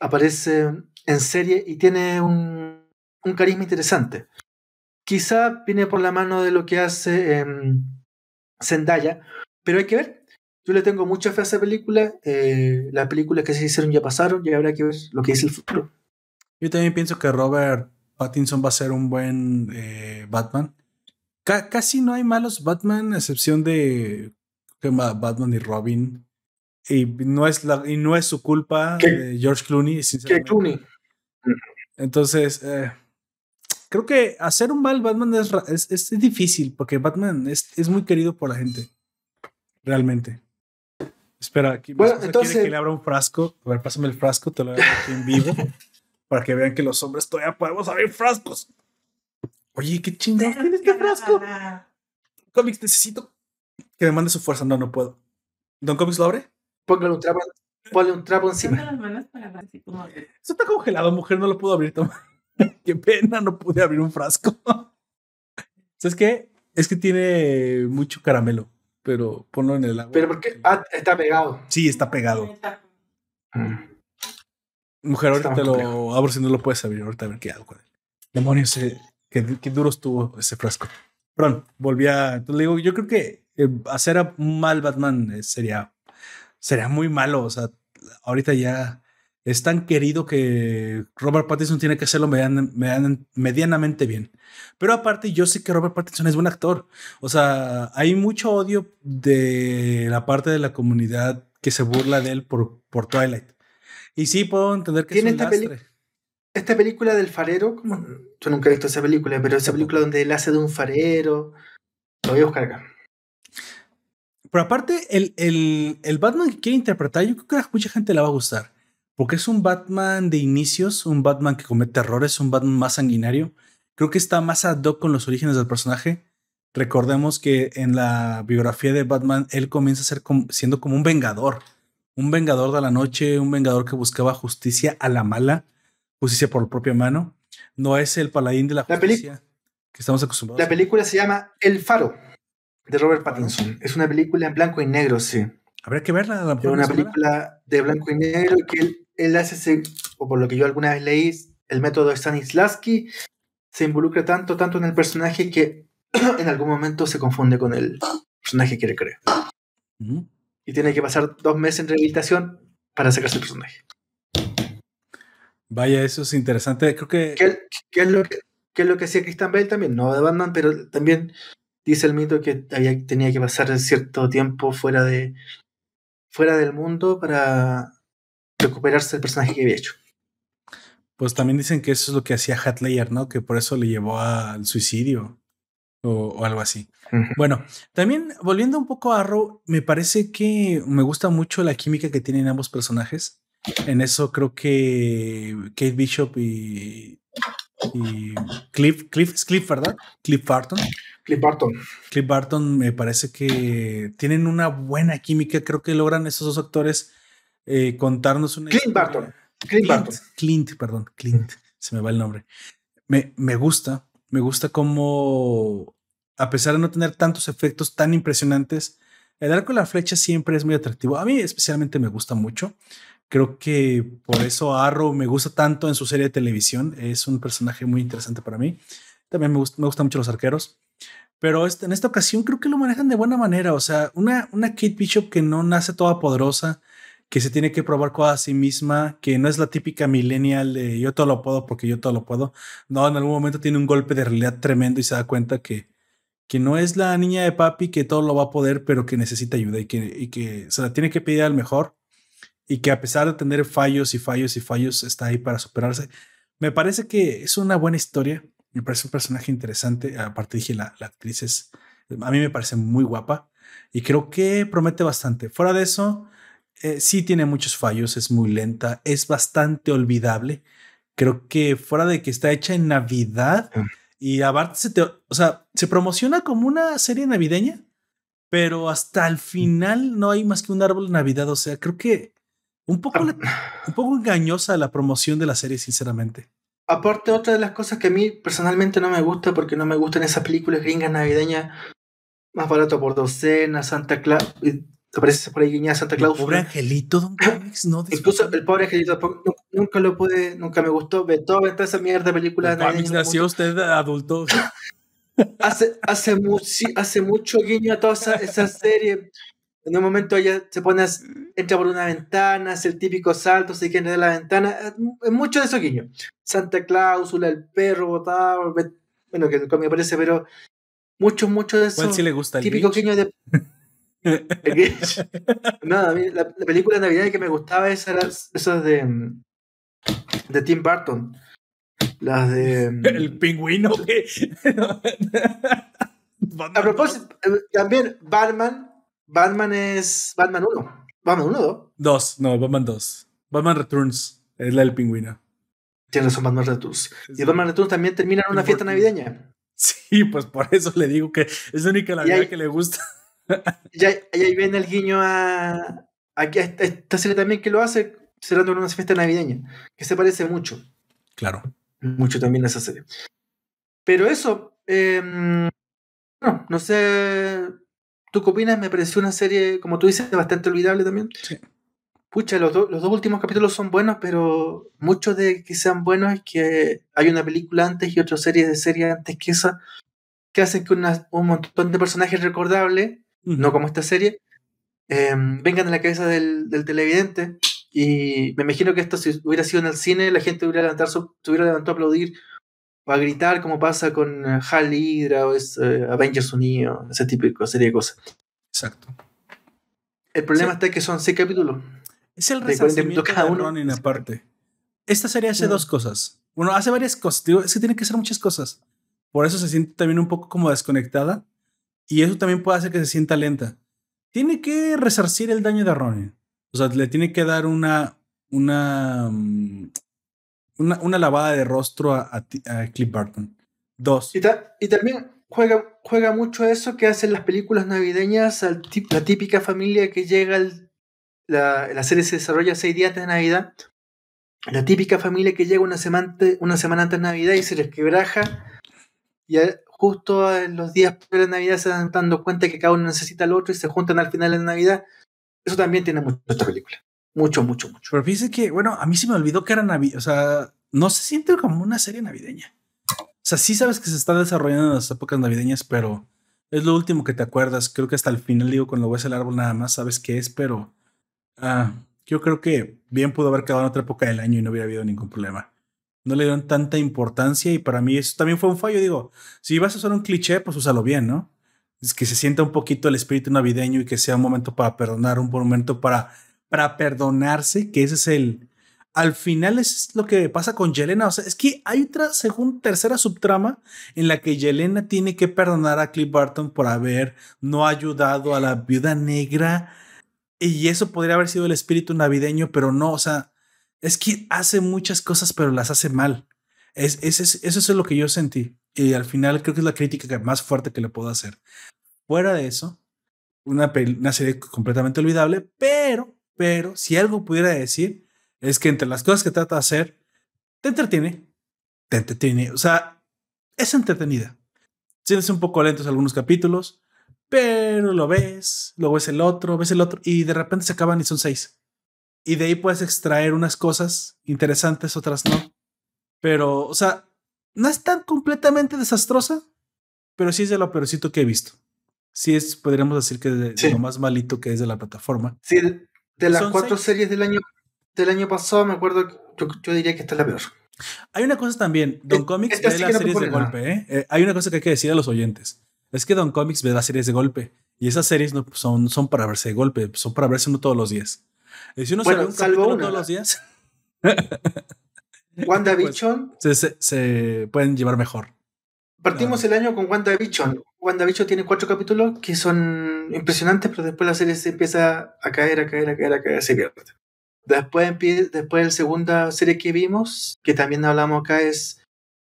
Speaker 2: aparece en serie y tiene un, un, carisma interesante. Quizá viene por la mano de lo que hace em, Zendaya, pero hay que ver. Yo le tengo mucha fe a esa película. las películas que se hicieron ya pasaron y habrá que ver lo que es el futuro.
Speaker 1: Yo también pienso que Robert Pattinson va a ser un buen eh, Batman. casi no hay malos Batman, a excepción de Batman y Robin. Y no es, la, y no es su culpa de George Clooney, sinceramente. Clooney. Entonces, eh, creo que hacer un mal Batman es, es, difícil porque Batman es, es, muy querido por la gente. Realmente. Espera, aquí bueno, entonces, quiere que le abra un frasco. A ver, pásame el frasco, te lo voy a aquí en vivo. para que vean que los hombres todavía podemos abrir frascos. Oye, qué chingado tiene este frasco. Comics, necesito que me mande su fuerza. No, no puedo. ¿Don Comics lo abre?
Speaker 2: Póngale un trapo, ponle un trapo encima.
Speaker 1: Eso está congelado, mujer, no lo puedo abrir. Toma. qué pena, no pude abrir un frasco. ¿Sabes qué? Es que tiene mucho caramelo, pero ponlo en el agua.
Speaker 2: ¿Pero por qué? Ah, está pegado.
Speaker 1: Sí, está pegado. Mm. Mujer, ahorita te lo abro si no lo puedes abrir. Ahorita a ver qué hago con él. Demonios, eh, qué, qué duro estuvo ese frasco. Perdón, volví a. Entonces le digo, yo creo que eh, hacer a mal Batman eh, sería, sería muy malo. O sea, ahorita ya es tan querido que Robert Pattinson tiene que hacerlo median- median- medianamente bien. Pero aparte, yo sé que Robert Pattinson es buen actor. O sea, hay mucho odio de la parte de la comunidad que se burla de él por, por Twilight. Y sí, puedo entender que es
Speaker 2: Tiene
Speaker 1: un
Speaker 2: esta peli-. Esta película del farero, como yo nunca he visto esa película, pero esa película donde él hace de un farero. Lo voy a buscar acá.
Speaker 1: Pero aparte, el, el, el Batman que quiere interpretar, yo creo que a mucha gente le va a gustar. Porque es un Batman de inicios, un Batman que comete errores, un Batman más sanguinario. Creo que está más ad hoc con los orígenes del personaje. Recordemos que en la biografía de Batman, él comienza a ser como- siendo como un vengador. Un vengador de la noche, un vengador que buscaba justicia a la mala, justicia por propia mano. No es el paladín de la
Speaker 2: La
Speaker 1: justicia que estamos acostumbrados.
Speaker 2: La película se llama El Faro, de Robert Pattinson. Es una película en blanco y negro, sí.
Speaker 1: Habría que verla. a
Speaker 2: Es una película de blanco y negro que él, él hace, ese- o por lo que yo alguna vez leí, el método de Stanislavski se involucra tanto, tanto en el personaje que en algún momento se confunde con el personaje que le cree. Y tiene que pasar dos meses en rehabilitación para sacarse el personaje.
Speaker 1: Vaya, eso es interesante. Creo que
Speaker 2: ¿Qué, qué es lo que, qué es lo que hacía Christian Bale también? No de Batman, pero también dice el mito que había, tenía que pasar cierto tiempo fuera de fuera del mundo para recuperarse del personaje que había hecho.
Speaker 1: pues también dicen que eso es lo que hacía Heath Ledger, ¿no? Que por eso le llevó al suicidio o, o algo así. Bueno, también volviendo un poco a Arrow, me parece que me gusta mucho la química que tienen ambos personajes. En eso creo que Kate Bishop y, y Cliff, Cliff, es Cliff, ¿verdad? Cliff Barton.
Speaker 2: Cliff Barton.
Speaker 1: Cliff Barton me parece que tienen una buena química. Creo que logran esos dos actores eh, contarnos una
Speaker 2: Clint
Speaker 1: historia-
Speaker 2: Barton. Cliff Barton.
Speaker 1: Clint, perdón, Clint, se me va el nombre. Me, me gusta, me gusta cómo, a pesar de no tener tantos efectos tan impresionantes, el arco de la flecha siempre es muy atractivo. A mí especialmente me gusta mucho. Creo que por eso Arrow me gusta tanto en su serie de televisión. Es un personaje muy interesante para mí. También me, gusta, me gustan mucho los arqueros. Pero este, en esta ocasión creo que lo manejan de buena manera. O sea, una, una Kate Bishop que no nace toda poderosa, que se tiene que probar cosas a sí misma, que no es la típica millennial de yo todo lo puedo porque yo todo lo puedo. No, en algún momento tiene un golpe de realidad tremendo y se da cuenta que, que no es la niña de papi que todo lo va a poder, pero que necesita ayuda y que, y que se la tiene que pedir al mejor y que a pesar de tener fallos y fallos y fallos está ahí para superarse. Me parece que es una buena historia. Me parece un personaje interesante. Aparte dije, la, la actriz es, a mí me parece muy guapa y creo que promete bastante. Fuera de eso, eh, sí tiene muchos fallos, es muy lenta, es bastante olvidable. Creo que fuera de que está hecha en Navidad
Speaker 2: Mm.
Speaker 1: y aparte se te, o sea, se promociona como una serie navideña, pero hasta el final no hay más que un árbol de Navidad. O sea, creo que un poco, un poco engañosa la promoción de la serie, sinceramente.
Speaker 2: Aparte, otra de las cosas que a mí personalmente no me gusta, porque no me gustan esas películas gringas navideñas, más barato por docena, Santa Claus, aparece por ahí guiñada Santa
Speaker 1: El
Speaker 2: Claus.
Speaker 1: pobre angelito, Don Comics, no
Speaker 2: Incluso el pobre angelito nunca lo pude, nunca me gustó. Beethoven, toda esa mierda de películas
Speaker 1: Don Comics nació usted adulto.
Speaker 2: Hace, hace, mu- sí, hace mucho guiño a toda esa, esa serie. En un momento ella se pone, a- entra por una ventana, hace el típico salto, se queda de la ventana. Es mucho de esos guiños. Santa Cláusula, el perro botado, bueno, que nunca me parece, pero muchos, muchos de
Speaker 1: ¿Cuál
Speaker 2: esos
Speaker 1: sí le gusta? ¿El
Speaker 2: típicos
Speaker 1: Grinch?
Speaker 2: guiños de. Nada, a mí la, la película de Navidad que me gustaba esa era esas de, de Tim Burton. Las de.
Speaker 1: El pingüino que.
Speaker 2: A propósito, también Batman. Batman es. Batman 1. Batman 1 2.
Speaker 1: Dos, no, Batman 2. Batman Returns es la del pingüino.
Speaker 2: Tienes razón, Batman Returns. Y Batman Returns también termina en una fiesta navideña.
Speaker 1: Sí, pues por eso le digo que es la única Navidad
Speaker 2: hay-
Speaker 1: que le gusta.
Speaker 2: Y ahí, y ahí viene el guiño a. Aquí a esta, esta serie también que lo hace cerrando una fiesta navideña. Que se parece mucho.
Speaker 1: Claro.
Speaker 2: Mucho también a esa serie. Pero eso. eh, no, no sé. ¿Tú qué opinas? Me pareció una serie, como tú dices, bastante olvidable también.
Speaker 1: Sí.
Speaker 2: pucha, los, los dos últimos capítulos son buenos, pero muchos de que sean buenos es que hay una película antes y otra serie de series antes que esa, que hacen que un montón de personajes recordables, no como esta serie, em, vengan a la cabeza del, televidente. Y me imagino que esto si hubiera sido en el cine, la gente hubiera levantado, se hubiera levantado a aplaudir o a gritar como pasa con eh, Hal Hydra o es, eh, Avengers Unidos, ese de serie de cosas.
Speaker 1: Exacto.
Speaker 2: El problema está que son seis capítulos.
Speaker 1: Es el resarcimiento cada uno. en aparte. Esta serie hace dos cosas. Bueno, hace varias cosas. es que tiene que hacer muchas cosas. Por eso se siente también un poco como desconectada. Y eso también puede hacer que se sienta lenta. Tiene que resarcir el daño de Ronin. O sea, le tiene que dar una. Una. Mm, una, lavada de rostro a, Cliff Barton. Dos.
Speaker 2: Y, también juega, juega mucho eso que hacen las películas navideñas, la típica familia que llega, la, la, serie se desarrolla seis días antes de Navidad, la típica familia que llega una semana, una semana antes de Navidad y se les quebraja, y justo en los días de Navidad se dan dando cuenta que cada uno necesita al otro y se juntan al final de Navidad. Eso también tiene mucho esta película. Mucho, mucho, mucho.
Speaker 1: Pero fíjese que, bueno, a mí se me olvidó que era Navidad, o sea, no se siente como una serie navideña. O sea, sí sabes que se está desarrollando en las épocas navideñas, pero es lo último que te acuerdas. Creo que hasta el final, digo, cuando ves el árbol nada más sabes qué es, pero ah, yo creo que bien pudo haber quedado en otra época del año y no hubiera habido ningún problema. No le dieron tanta importancia y para mí eso también fue un fallo. Digo, si vas a usar un cliché, pues úsalo bien, ¿no? Es que se sienta un poquito el espíritu navideño y que sea un momento para perdonar, un momento para, para perdonarse, que ese es el, al final es lo que pasa con Yelena. O sea, es que hay otra, según tercera subtrama, en la que Yelena tiene que perdonar a Cliff Barton por haber no ayudado a la viuda negra. Y eso podría haber sido el espíritu navideño, pero no. O sea, es que hace muchas cosas, pero las hace mal. Es, es, eso es lo que yo sentí. Y al final creo que es la crítica más fuerte que le puedo hacer. Fuera de eso, una, una serie completamente olvidable, pero, pero, si algo pudiera decir, es que entre las cosas que trata de hacer, te entretiene, te entretiene, o sea, es entretenida. Tienes un poco lentos algunos capítulos, pero lo ves, luego ves el otro, ves el otro, y de repente se acaban y son seis. Y de ahí puedes extraer unas cosas interesantes, otras no. Pero, o sea, no es tan completamente desastrosa, pero sí es de lo peorcito que he visto. Sí es, podríamos decir que es de, lo más malito que es de la plataforma.
Speaker 2: Sí, de las cuatro series del año del año pasado, me acuerdo, yo, yo diría que esta es la peor.
Speaker 1: Hay una cosa también, Don Comics ve las series de golpe, ¿eh? ¿eh? Hay una cosa que hay que decir a los oyentes. Es que Don Comics ve las series de golpe. Y esas series no son, son para verse de golpe, son para verse uno todos los días. Y si uno
Speaker 2: bueno,
Speaker 1: se ve
Speaker 2: un
Speaker 1: todos los días.
Speaker 2: WandaVision.
Speaker 1: Pues, se, se, pueden llevar mejor.
Speaker 2: Partimos el año con WandaVision. WandaVision tiene cuatro capítulos que son impresionantes, pero después la serie se empieza a caer, a caer, a caer, a caer, se pierde. Después, después la segunda serie que vimos, que también hablamos acá, es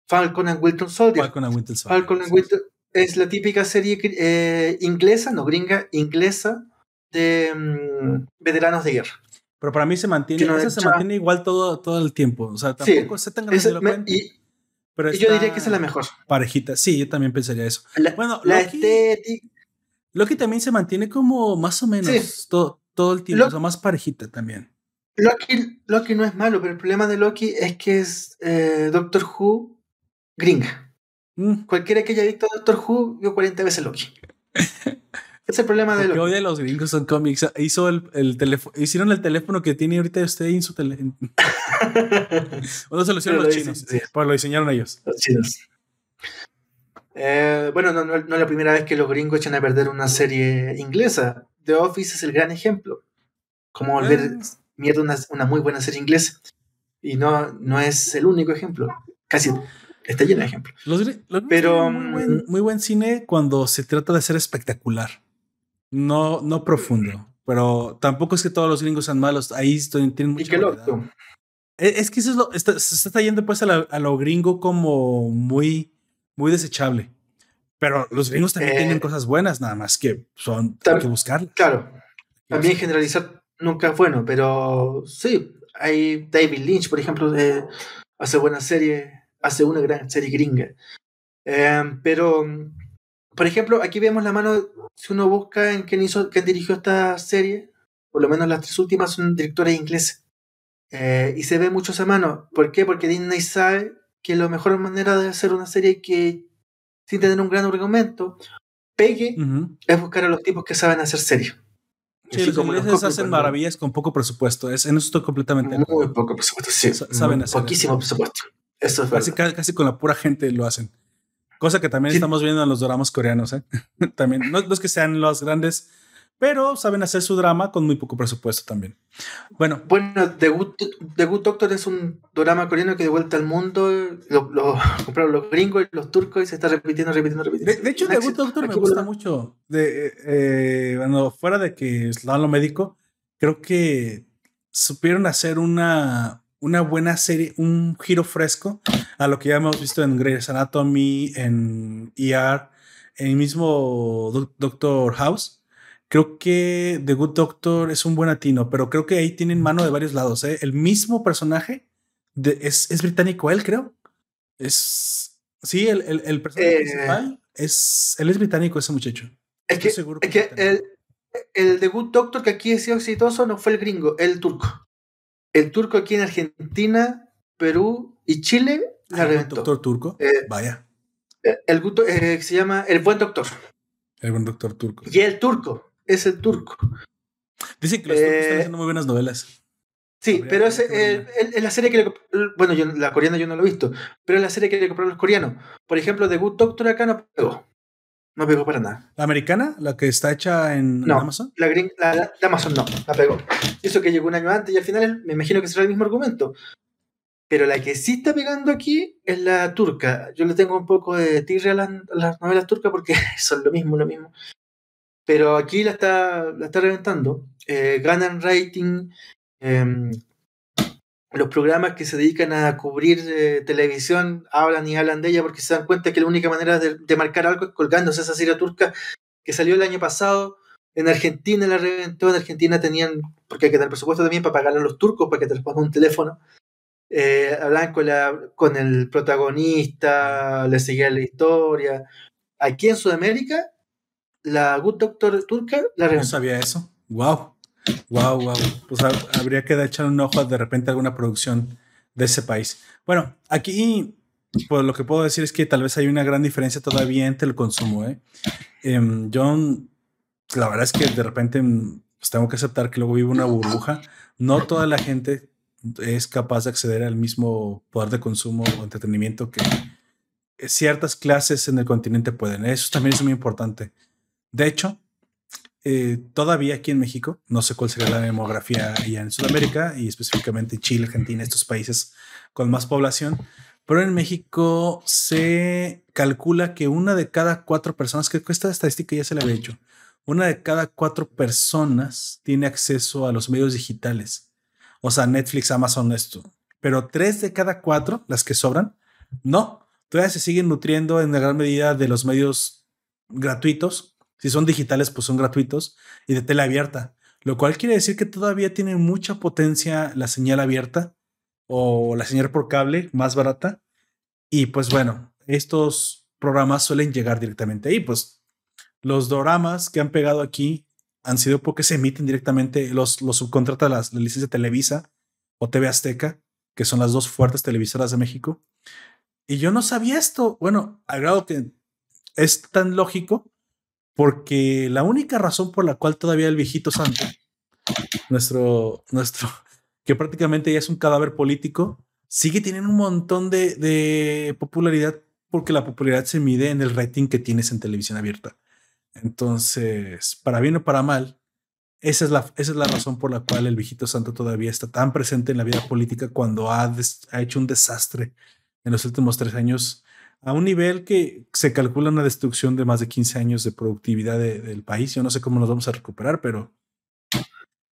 Speaker 2: Falcon and Winter Soldier.
Speaker 1: Falcon and Winter Soldier.
Speaker 2: Falcon and Winter es la típica serie eh, inglesa, no gringa, inglesa, de mm, veteranos de guerra.
Speaker 1: Pero para mí se mantiene, esa se mantiene igual todo, todo el tiempo. O sea, tampoco se tan
Speaker 2: grande y, pero y yo diría que esa es la mejor.
Speaker 1: Parejita, sí, yo también pensaría eso.
Speaker 2: bueno, la estética.
Speaker 1: Loki también se mantiene como más o menos todo, todo el tiempo, o sea, más parejita también.
Speaker 2: Loki, Loki no es malo, pero el problema de Loki es que es eh, Doctor Who gringa. Mm. Cualquiera que haya visto Doctor Who vio 40 veces Loki. es el problema de Loki.
Speaker 1: Oye, los gringos son cómics. Hizo el, el teléfono, hicieron el teléfono que tiene ahorita usted en su teléfono. o se lo hicieron los chinos. Pues lo diseñaron ellos.
Speaker 2: Los chinos. Eh, bueno, no, no, es la primera vez que los gringos echan a perder una serie inglesa. The Office es el gran ejemplo. Como volver ah mierda una, una, muy buena serie inglesa. Y no, no es el único ejemplo. Casi está lleno de ejemplos. Pero
Speaker 1: mm, muy buen, cine cuando se trata de ser espectacular. No, no profundo. Pero tampoco es que todos los gringos sean malos. Ahí tienen mucha e, Es que eso es lo, está, se está yendo pues a, lo gringo como muy, muy desechable. Pero los gringos también tienen eh, cosas buenas, nada más que son hay que buscar.
Speaker 2: Claro. También generalizar nunca es bueno, pero sí, hay David Lynch, por ejemplo, hace buena serie, hace una gran serie gringa. Em, pero, por ejemplo, aquí vemos la mano, si uno busca en quién hizo, quién dirigió esta serie, por lo menos las tres últimas son directores ingleses. Eh, y se ve mucho esa mano. ¿Por qué? Porque Disney sabe que la mejor manera de hacer una serie que, sin tener un gran argumento, pegue, es buscar a los tipos que saben hacer series.
Speaker 1: Sí, los ingleses hacen maravillas con poco presupuesto. Es, en eso estoy completamente.
Speaker 2: Muy poco presupuesto, sí. Saben hacer. Poquísimo presupuesto. Eso es
Speaker 1: casi, casi, con la pura gente lo hacen. Cosa que también estamos viendo en los dramas coreanos. ¿eh? también, no, no, es que sean los grandes pero saben hacer su drama con muy poco presupuesto también. Bueno.
Speaker 2: Bueno, The Good, The Good Doctor es un drama coreano que de vuelta al mundo lo, compraron los gringos y los turcos y se está repitiendo, repitiendo, repitiendo.
Speaker 1: De, hecho, The Good Doctor me gusta mucho. De, eh, bueno, fuera de que es lo médico, creo que supieron hacer una, una buena serie, un giro fresco a lo que ya hemos visto en Grey's Anatomy, en ER, en el mismo Doctor House Creo que The Good Doctor es un buen atino, pero creo que ahí tienen mano de varios lados. ¿eh? El mismo personaje es, es, británico, él creo. Es. Sí, el, el, personaje eh, principal es. Él es británico, ese muchacho.
Speaker 2: Es que, seguro que, el, el The Good Doctor que aquí ha sido exitoso no fue el gringo, el turco. El turco aquí en Argentina, Perú y Chile
Speaker 1: la ¿El doctor turco? Eh, Vaya.
Speaker 2: El, el, se llama El Buen Doctor.
Speaker 1: El Buen Doctor turco.
Speaker 2: Y el turco es el turco.
Speaker 1: Dicen que los turcos están eh, haciendo muy buenas novelas.
Speaker 2: Sí, pero es, eh, la serie que le, Bueno, yo, la coreana yo no lo he visto, pero es la serie que le compraron los coreanos. Por ejemplo, The Good Doctor acá no pegó. No pegó para nada.
Speaker 1: ¿La americana? ¿La que está hecha en Amazon?
Speaker 2: La, la, Amazon no, la pegó. Eso que llegó un año antes y al final me imagino que será el mismo argumento. Pero la que sí está pegando aquí es la turca. Yo le tengo un poco de tirre a las, a las novelas turcas porque son lo mismo, lo mismo pero aquí la está, la está reventando. Eh, ganan rating. Em, los programas que se dedican a cubrir eh, televisión hablan y hablan de ella porque se dan cuenta que la única manera de, marcar algo es colgándose esa serie turca que salió el año pasado. En Argentina la reventó, en Argentina tenían, porque hay que tener presupuesto también para pagarle a los turcos para que te respondan un teléfono. Eh, hablan con, la, con el protagonista, le seguían la historia. Aquí en Sudamérica la Good Doctor turca la
Speaker 1: No sabía eso. Wow. Wow, wow. Pues habría que echar un ojo de repente a alguna producción de ese país. Bueno, aquí pues lo que puedo decir es que tal vez hay una gran diferencia todavía entre el consumo. ¿eh? Em, yo, la verdad es que de repente pues, tengo que aceptar que luego vivo una burbuja. No toda la gente es capaz de acceder al mismo poder de consumo o entretenimiento que ciertas clases en el continente pueden. Eso también es muy importante. De hecho, eh, todavía aquí en México, no sé cuál sería la demografía allá en Sudamérica y específicamente Chile, Argentina, estos países con más población, pero en México se calcula que una de cada cuatro personas, que esta estadística ya se la había hecho, una de cada cuatro personas tiene acceso a los medios digitales, o sea, Netflix, Amazon, esto, pero tres de cada cuatro, las que sobran, no, todavía se siguen nutriendo en gran medida de los medios gratuitos si son digitales, pues son gratuitos y de tele abierta, lo cual quiere decir que todavía tiene mucha potencia la señal abierta o la señal por cable más barata. Y pues bueno, estos programas suelen llegar directamente ahí. Pues los doramas que han pegado aquí han sido porque se emiten directamente, los, los subcontrata las, la licencia Televisa o TV Azteca, que son las dos fuertes televisoras de México. Y yo no sabía esto. Bueno, al que es tan lógico porque la única razón por la cual todavía el viejito santo, nuestro, nuestro, que prácticamente ya es un cadáver político, sigue teniendo un montón de, popularidad porque la popularidad se mide en el rating que tienes en televisión abierta. Entonces, para bien o para mal, esa es, la, esa es la razón por la cual el viejito santo todavía está tan presente en la vida política cuando ha, ha hecho un desastre en los últimos tres años a un nivel que se calcula una destrucción de más de 15 años de productividad del país. Yo no sé cómo nos vamos a recuperar, pero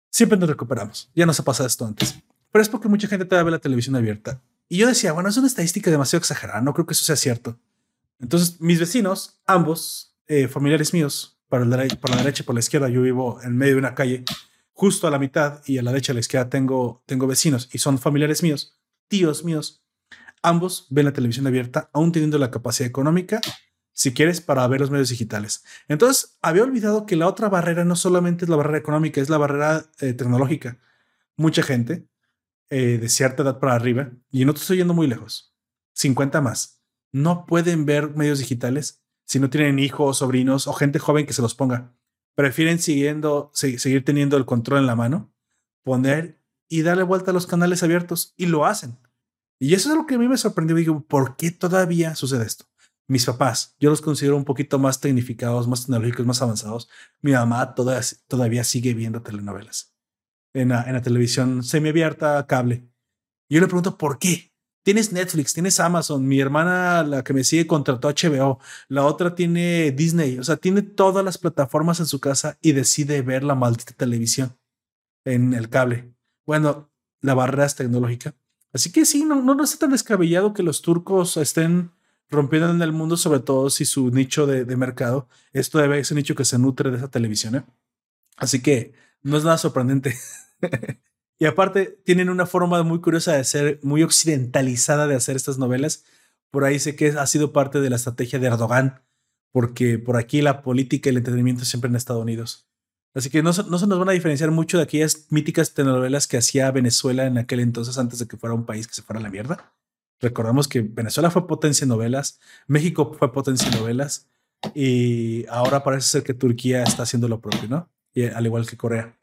Speaker 1: siempre nos recuperamos. Ya nos ha pasado esto antes. Pero es porque mucha gente todavía ve la televisión abierta. Y yo decía, bueno, es una estadística demasiado exagerada, no creo que eso sea cierto. Entonces, mis vecinos, ambos eh, familiares míos, para la, por la derecha y por la izquierda, yo vivo en medio de una calle, justo a la mitad, y a la derecha y a la izquierda tengo, tengo vecinos y son familiares míos, tíos míos Ambos ven la televisión abierta, aún teniendo la capacidad económica, si quieres, para ver los medios digitales. Entonces, había olvidado que la otra barrera no solamente es la barrera económica, es la barrera eh, tecnológica. Mucha gente eh, de cierta edad para arriba, y no te estoy yendo muy lejos, 50 más, no pueden ver medios digitales si no tienen hijos, sobrinos o gente joven que se los ponga. Prefieren siguiendo, seguir teniendo el control en la mano, poner y darle vuelta a los canales abiertos y lo hacen. Y eso es lo que a mí me sorprendió. Digo, ¿por qué todavía sucede esto? Mis papás, yo los considero un poquito más tecnificados, más tecnológicos, más avanzados. Mi mamá todavía, todavía sigue viendo telenovelas en la, en la televisión semiabierta, cable. Yo le pregunto, ¿por qué? Tienes Netflix, tienes Amazon, mi hermana, la que me sigue, contrató HBO, la otra tiene Disney, o sea, tiene todas las plataformas en su casa y decide ver la maldita televisión en el cable. Bueno, la barrera es tecnológica. Así que sí, no, no, está tan descabellado que los turcos estén rompiendo en el mundo, sobre todo si su nicho de, de mercado es todavía ese nicho que se nutre de esa televisión. ¿eh? Así que no es nada sorprendente. y aparte, tienen una forma muy curiosa de ser, muy occidentalizada de hacer estas novelas. Por ahí sé que ha sido parte de la estrategia de Erdogan, porque por aquí la política y el entretenimiento siempre en Estados Unidos. Así que no, no, se nos van a diferenciar mucho de aquellas míticas telenovelas que hacía Venezuela en aquel entonces antes de que fuera un país que se fuera a la mierda. Recordamos que Venezuela fue potencia en novelas, México fue potencia en novelas y ahora parece ser que Turquía está haciendo lo propio, ¿no? Y al igual que Corea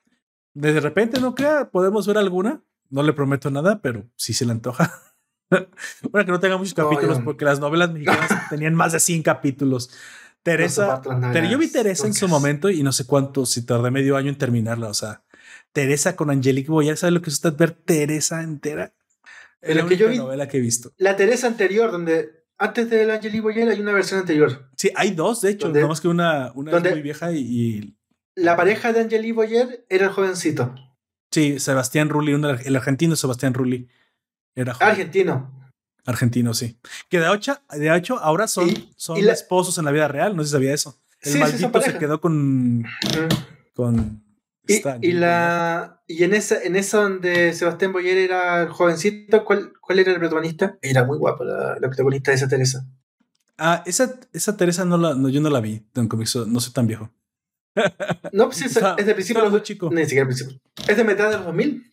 Speaker 1: de repente, no crea, podemos ver alguna. No le prometo nada, pero si se le antoja. bueno, que no tenga muchos capítulos, porque las novelas mexicanas tenían más de 100 capítulos. Teresa, pero yo vi Teresa en su momento y no sé cuánto, si tardé medio año en terminarla. O sea, Teresa con Angelique Boyer, ¿sabe lo que es usted ver Teresa entera?
Speaker 2: Es la que yo vi,
Speaker 1: novela que he visto.
Speaker 2: La Teresa anterior, donde antes de la Angelique Boyer hay una versión anterior.
Speaker 1: Sí, hay dos, de hecho, nada más que una, una es muy vieja y
Speaker 2: la pareja de Angeli Boyer era el jovencito.
Speaker 1: Sí, Sebastián Rulli, el argentino Sebastián Rulli. Era
Speaker 2: Argentino.
Speaker 1: Argentino, sí. Que de hecho, de hecho ahora son, son esposos en la vida real, no sé si sabía eso. El maldito se quedó con. con
Speaker 2: y, la, y en esa, en esa donde Sebastián Boyer era jovencito, ¿cuál, cuál era el protagonista? Era muy guapo la, protagonista de esa Teresa.
Speaker 1: Ah, esa, esa Teresa no la, no, yo no la vi, no soy tan viejo.
Speaker 2: No, pues es, es de principio de los chico. Ni siquiera principio. Es de mitad de los 2000.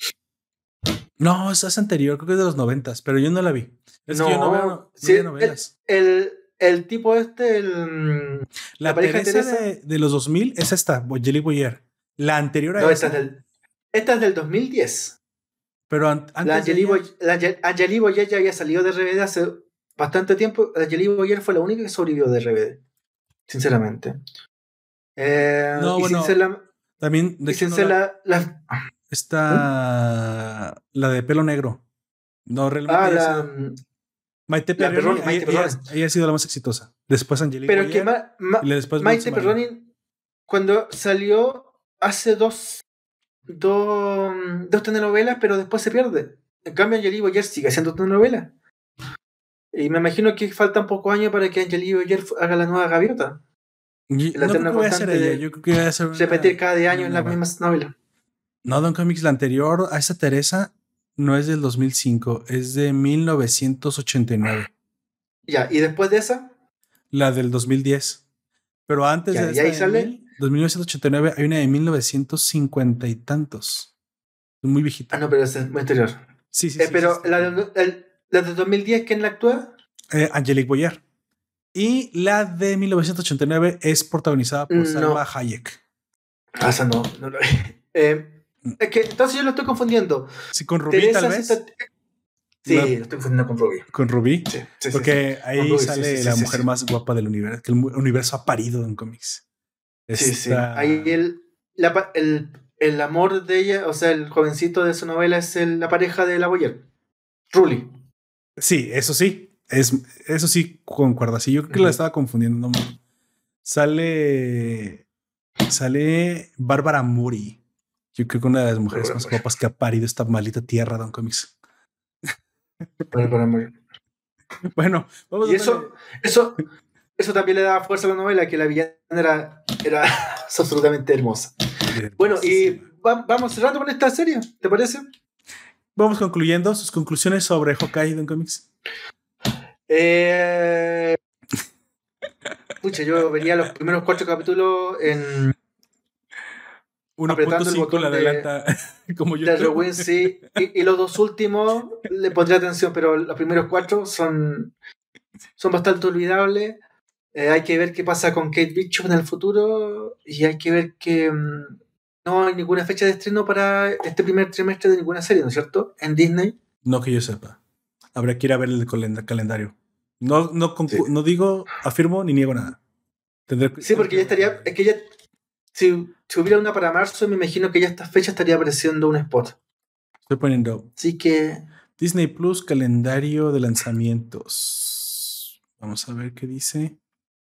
Speaker 1: No, es, anterior, creo que es de los 90, pero yo no la vi. Es
Speaker 2: no,
Speaker 1: que yo
Speaker 2: no veo, sí, novelas. El, el, tipo este, el.
Speaker 1: La, la pareja Teresa de, de, los 2000 es esta, Boyeli Boyer. La anterior a
Speaker 2: no, esta. Es del, esta es del 2010.
Speaker 1: Pero an antes.
Speaker 2: La Angeli, Boyer, Boyer ya había salido de RBD hace bastante tiempo. La Angeli Boyer fue la única que sobrevivió de RBD. Sinceramente. Eh, no, bueno.
Speaker 1: también,
Speaker 2: de hecho, la, la,
Speaker 1: está la de pelo negro. No, realmente.
Speaker 2: Ah, la, mm,
Speaker 1: Maite Perroni, ella, ella, ha sido la más exitosa. Después Angelica.
Speaker 2: Pero que Maite Perroni, cuando salió hace dos, dos, dos telenovelas, pero después se pierde. En cambio, Angelique Boyer sigue haciendo telenovela. Y me imagino que faltan pocos años para que Angelique Boyer haga la nueva gaviota
Speaker 1: la no creo que voy a hacer ella. Yo creo que voy a hacer
Speaker 2: repetir cada año en la misma novela.
Speaker 1: No, Don Comics, la anterior a esa Teresa no es del 2005, es de 1989.
Speaker 2: Ya, ¿y después de esa?
Speaker 1: La del 2010. Pero antes de esa, ahí sale? 1989 hay una de 1950 y tantos. Muy viejita.
Speaker 2: Ah, no, pero esa es muy anterior.
Speaker 1: Sí, sí,
Speaker 2: eh,
Speaker 1: sí.
Speaker 2: Pero la, de, la de 2010, ¿quién la actúa?
Speaker 1: Eh, Angelique Boyer. Y la de 1989 es protagonizada por Salma Hayek.
Speaker 2: Ah, esa no, no lo eh, es que entonces yo lo estoy confundiendo.
Speaker 1: Sí, con Rubí tal vez.
Speaker 2: Sí, lo estoy confundiendo con Rubí.
Speaker 1: ¿Con Rubí? Sí, sí Porque ahí sale la mujer más guapa del universo, que el universo ha parido en cómics.
Speaker 2: Sí, sí. Ahí el, la, el, el, amor de ella, o sea, el jovencito de su novela es la pareja de la Boyer. Ruli.
Speaker 1: Sí, eso sí. Es, eso sí concuerda. Sí, yo creo que la estaba confundiendo. No, sale. Sale Bárbara Muri. Yo creo que una de las mujeres más guapas que ha parido esta maldita tierra, Don Comics. Bueno,
Speaker 2: vamos y eso, eso, eso también le da fuerza a la novela, que la villana era, era absolutamente hermosa. Bueno, y vamos cerrando con esta serie, ¿te parece?
Speaker 1: Vamos concluyendo sus conclusiones sobre Hawkeye Don Comics.
Speaker 2: Eh, pucha, yo vería los primeros cuatro capítulos en
Speaker 1: 1.5 la adelanta como yo.
Speaker 2: De sí. Y, los dos últimos le pondré atención, pero los primeros cuatro son, son bastante olvidables. Eh, hay que ver qué pasa con Kate Bishop en el futuro y hay que ver que mm, no hay ninguna fecha de estreno para este primer trimestre de ninguna serie, ¿no es cierto? En Disney.
Speaker 1: No que yo sepa. Habrá que ir a ver el calendario. No, no, no digo, afirmo ni niego nada.
Speaker 2: sí, porque ya estaría, es que ya si, hubiera una para marzo, me imagino que ya esta fecha estaría apareciendo un spot.
Speaker 1: Estoy poniendo.
Speaker 2: Así que.
Speaker 1: Disney Plus, calendario de lanzamientos. Vamos a ver qué dice.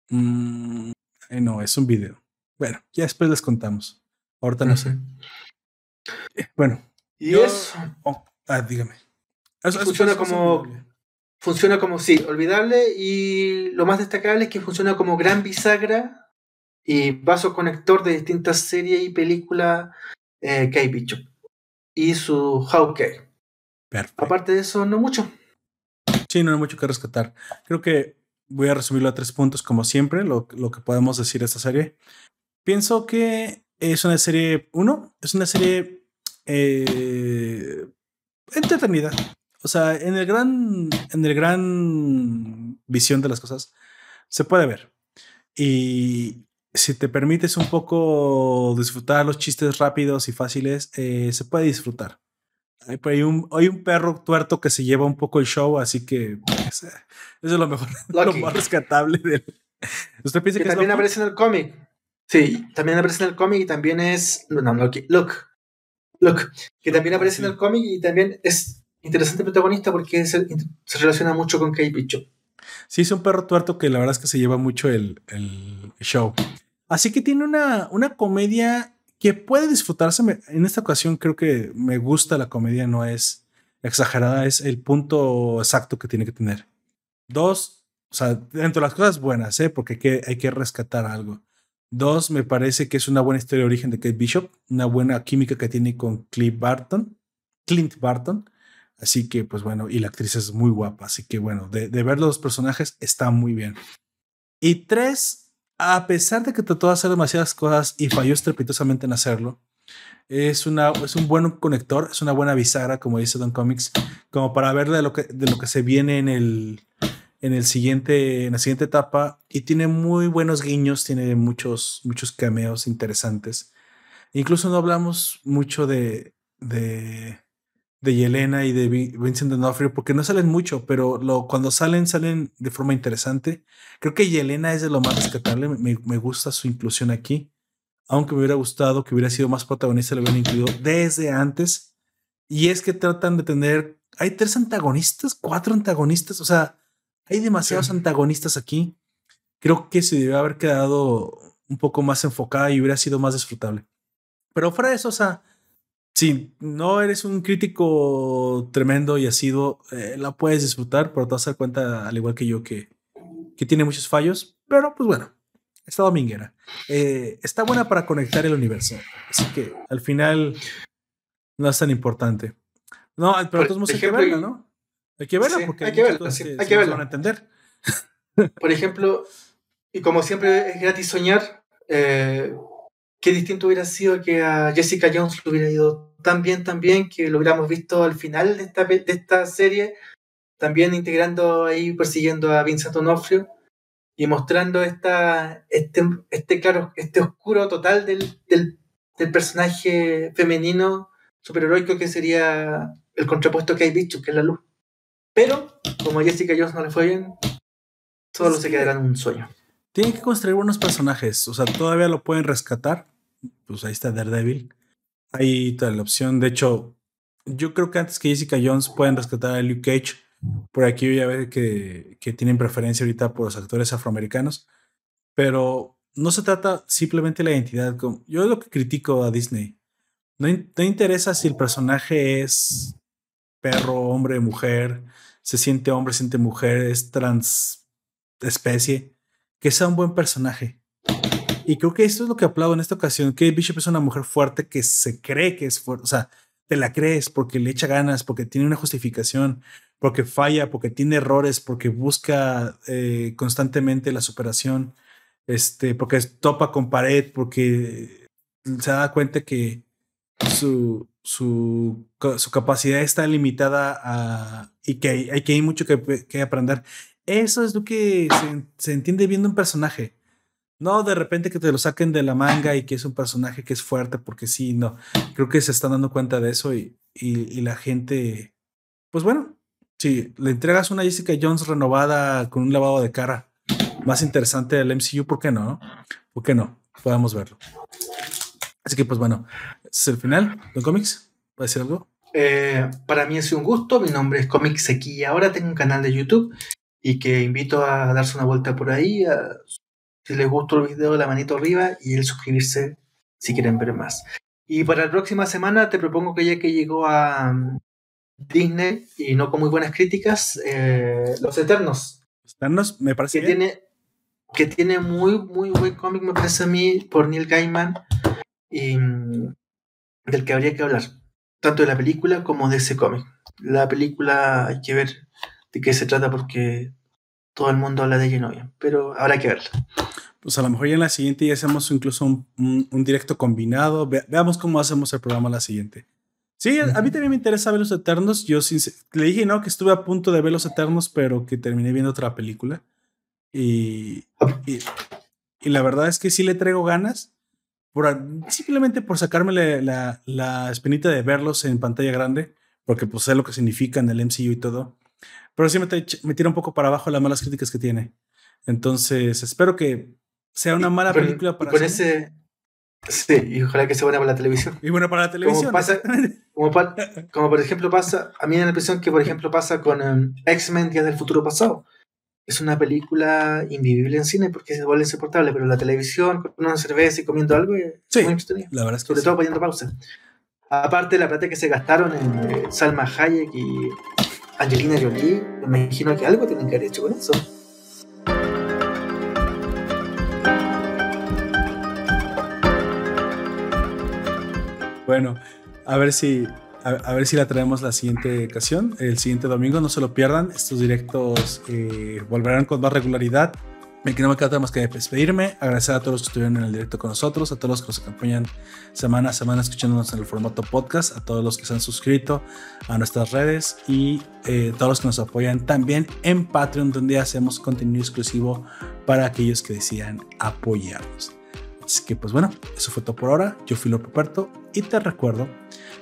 Speaker 1: Mm, eh, no, es un video. Bueno, ya después les contamos. Ahorita no sé. Eh, bueno.
Speaker 2: Y eso.
Speaker 1: Oh, ah, dígame.
Speaker 2: funciona como. Funciona como, sí, olvidable. Y lo más destacable es que funciona como gran bisagra y vaso conector de distintas series y películas eh, que hay bicho. Y su Hawkeye. Perfecto. Aparte de eso, no mucho.
Speaker 1: Sí, no hay mucho que rescatar. Creo que voy a resumirlo a tres puntos, como siempre, lo, lo que podemos decir de esta serie. Pienso que es una serie, uno, es una serie eh, entretenida. O sea, en el gran, en el gran visión de las cosas, se puede ver. Y si te permites un poco disfrutar los chistes rápidos y fáciles, eh, se puede disfrutar. Hay, un, hay un perro tuerto que se lleva un poco el show, así que pues, eh, eso es lo mejor, lo más rescatable del.
Speaker 2: ¿Usted piensa que, también aparece en el cómic? Sí, también aparece en el cómic y también es. No, Loki. Look. Look. Que también aparece en el cómic y también es interesante protagonista porque se, se relaciona mucho con Kate Bishop.
Speaker 1: Sí, es un perro tuerto que la verdad es que se lleva mucho el, el show. Así que tiene una, una comedia que puede disfrutarse. En esta ocasión creo que me gusta la comedia, no es exagerada, es el punto exacto que tiene que tener. Dos, o sea, dentro de las cosas buenas, ¿eh? porque hay que, hay que rescatar algo. Dos, me parece que es una buena historia de origen de Kate Bishop, una buena química que tiene con Clint Barton. Clint Barton. Así que, pues bueno, y la actriz es muy guapa. Así que, bueno, de, de ver los personajes está muy bien. Y tres, a pesar de que trató de hacer demasiadas cosas y falló estrepitosamente en hacerlo, es, una, es un buen conector, es una buena bisagra, como dice Don Comics, como para ver de lo que, de lo que se viene en el, en, el siguiente, en la siguiente etapa. Y tiene muy buenos guiños, tiene muchos, muchos cameos interesantes. Incluso no hablamos mucho de, de, de Yelena y de Vincent D'Onofrio, porque no salen mucho, pero lo, cuando salen, salen de forma interesante. Creo que Yelena es de lo más rescatable, me, me, gusta su inclusión aquí, aunque me hubiera gustado que hubiera sido más protagonista, lo hubieran incluido desde antes. Y es que tratan de tener, hay tres antagonistas, cuatro antagonistas, o sea, hay demasiados antagonistas aquí. Creo que se debe haber quedado un poco más enfocada y hubiera sido más disfrutable. Pero fuera de eso, o sea, si no eres un crítico tremendo y asiduo, eh, la puedes disfrutar, pero te vas a dar cuenta, al igual que yo, que, que tiene muchos fallos. Pero pues bueno, está dominguera. Eh, está buena para conectar el universo. Así que al final no es tan importante. No, pero todos hay que verla, ¿no? Hay que verla porque
Speaker 2: hay que verla, hay que verla.
Speaker 1: Van a entender.
Speaker 2: Por ejemplo, y como siempre es gratis soñar, eh, qué distinto hubiera sido que a Jessica Jones lo hubiera ido tan bien, tan bien, que lo hubiéramos visto al final de esta, de esta serie, también integrando ahí, persiguiendo a Vincent Onofrio y mostrando esta, este, este, claro, este oscuro total del, del, del personaje femenino superheroico que sería el contrapuesto que hay dicho, que es la luz. Pero, como a Jessica Jones no le fue bien, solo se quedará en un sueño.
Speaker 1: Tienen que construir buenos personajes, o sea, todavía lo pueden rescatar, pues ahí está Daredevil. Hay toda la opción. De hecho, yo creo que antes que Jessica Jones pueden rescatar a Luke Cage. Por aquí ya ver que, que tienen preferencia ahorita por los actores afroamericanos. Pero no se trata simplemente de la identidad. Yo es lo que critico a Disney. No, no interesa si el personaje es perro, hombre, mujer, se siente hombre, se siente mujer, es trans especie. Que sea un buen personaje. Y creo que esto es lo que aplaudo en esta ocasión. que Bishop es una mujer fuerte que se cree que es fuerte. O sea, te la crees porque le echa ganas, porque tiene una justificación, porque falla, porque tiene errores, porque busca eh, constantemente la superación. este, porque topa con pared, porque se da cuenta que su, su, su capacidad está limitada a, y que hay, que hay mucho que, que, aprender. Eso es lo que se, se, entiende viendo un personaje. No de repente que te lo saquen de la manga y que es un personaje que es fuerte, porque sí, no. Creo que se están dando cuenta de eso y, y, la gente, pues bueno, si le entregas una Jessica Jones renovada con un lavado de cara más interesante del MCU, ¿por qué no? ¿Por qué no? Podemos verlo. Así que, pues bueno, es el final de Comics. ¿Va a decir algo?
Speaker 2: Eh, para mí es un gusto. Mi nombre es Comics Sequilla. Ahora tengo un canal de YouTube y que invito a darse una vuelta por ahí. Si les gustó el video, la manito arriba y el suscribirse si quieren ver más. Y para la próxima semana te propongo que ya que llegó a, Disney y no con muy buenas críticas, eh, Los Eternos.
Speaker 1: Eternos, me parece
Speaker 2: que tiene que tiene muy muy buen cómic me parece a mí por Neil Gaiman y mm, del que habría que hablar tanto de la película como de ese cómic. La película hay que ver de qué se trata porque todo el mundo habla de no pero habrá que verla.
Speaker 1: Pues a lo mejor ya en la siguiente ya hacemos incluso un, un, directo combinado. veamos cómo hacemos el programa la siguiente. Sí, a mí también me interesa ver los Eternos. Yo le dije, ¿no? Que estuve a punto de ver los Eternos, pero que terminé viendo otra película. Y, y, la verdad es que sí le traigo ganas. Por, simplemente por sacarme la, la, espinita de verlos en pantalla grande, porque pues sé lo que significa en el MCU y todo. Pero sí me, me tira un poco para abajo las malas críticas que tiene. Entonces, espero que sea una mala película para...
Speaker 2: Con ese, Sí, y ojalá que sea buena para la televisión.
Speaker 1: Y bueno para la televisión.
Speaker 2: Como, como, por ejemplo pasa, a mí me da la impresión que por ejemplo pasa con um, X-Men Días del Futuro Pasado. Es una película invivible en cine porque se vuelve insoportable, pero la televisión, con una cerveza y comiendo algo, es muy entretenido.
Speaker 1: La verdad es que
Speaker 2: Sobre todo poniendo pausa. Aparte, la plata que se gastaron en eh, Salma Hayek y Angelina Jolie, me imagino que algo tienen que haber hecho con eso.
Speaker 1: Bueno, a ver si a, ver si la traemos la siguiente ocasión, el siguiente domingo. No se lo pierdan. Estos directos eh, volverán con más regularidad. Me no me queda más que despedirme, agradecer a todos los que estuvieron en el directo con nosotros, a todos los que nos acompañan semana a semana escuchándonos en el formato podcast, a todos los que se han suscrito a nuestras redes y eh, todos los que nos apoyan también en Patreon, donde hacemos contenido exclusivo para aquellos que decidan apoyarnos. Así que pues bueno, eso fue todo por ahora. Yo fui López Puerto y te recuerdo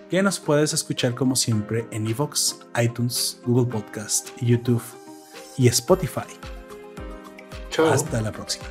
Speaker 1: que nos puedes escuchar como siempre en Evox, iTunes, Google Podcast, YouTube y Spotify. Hasta la próxima.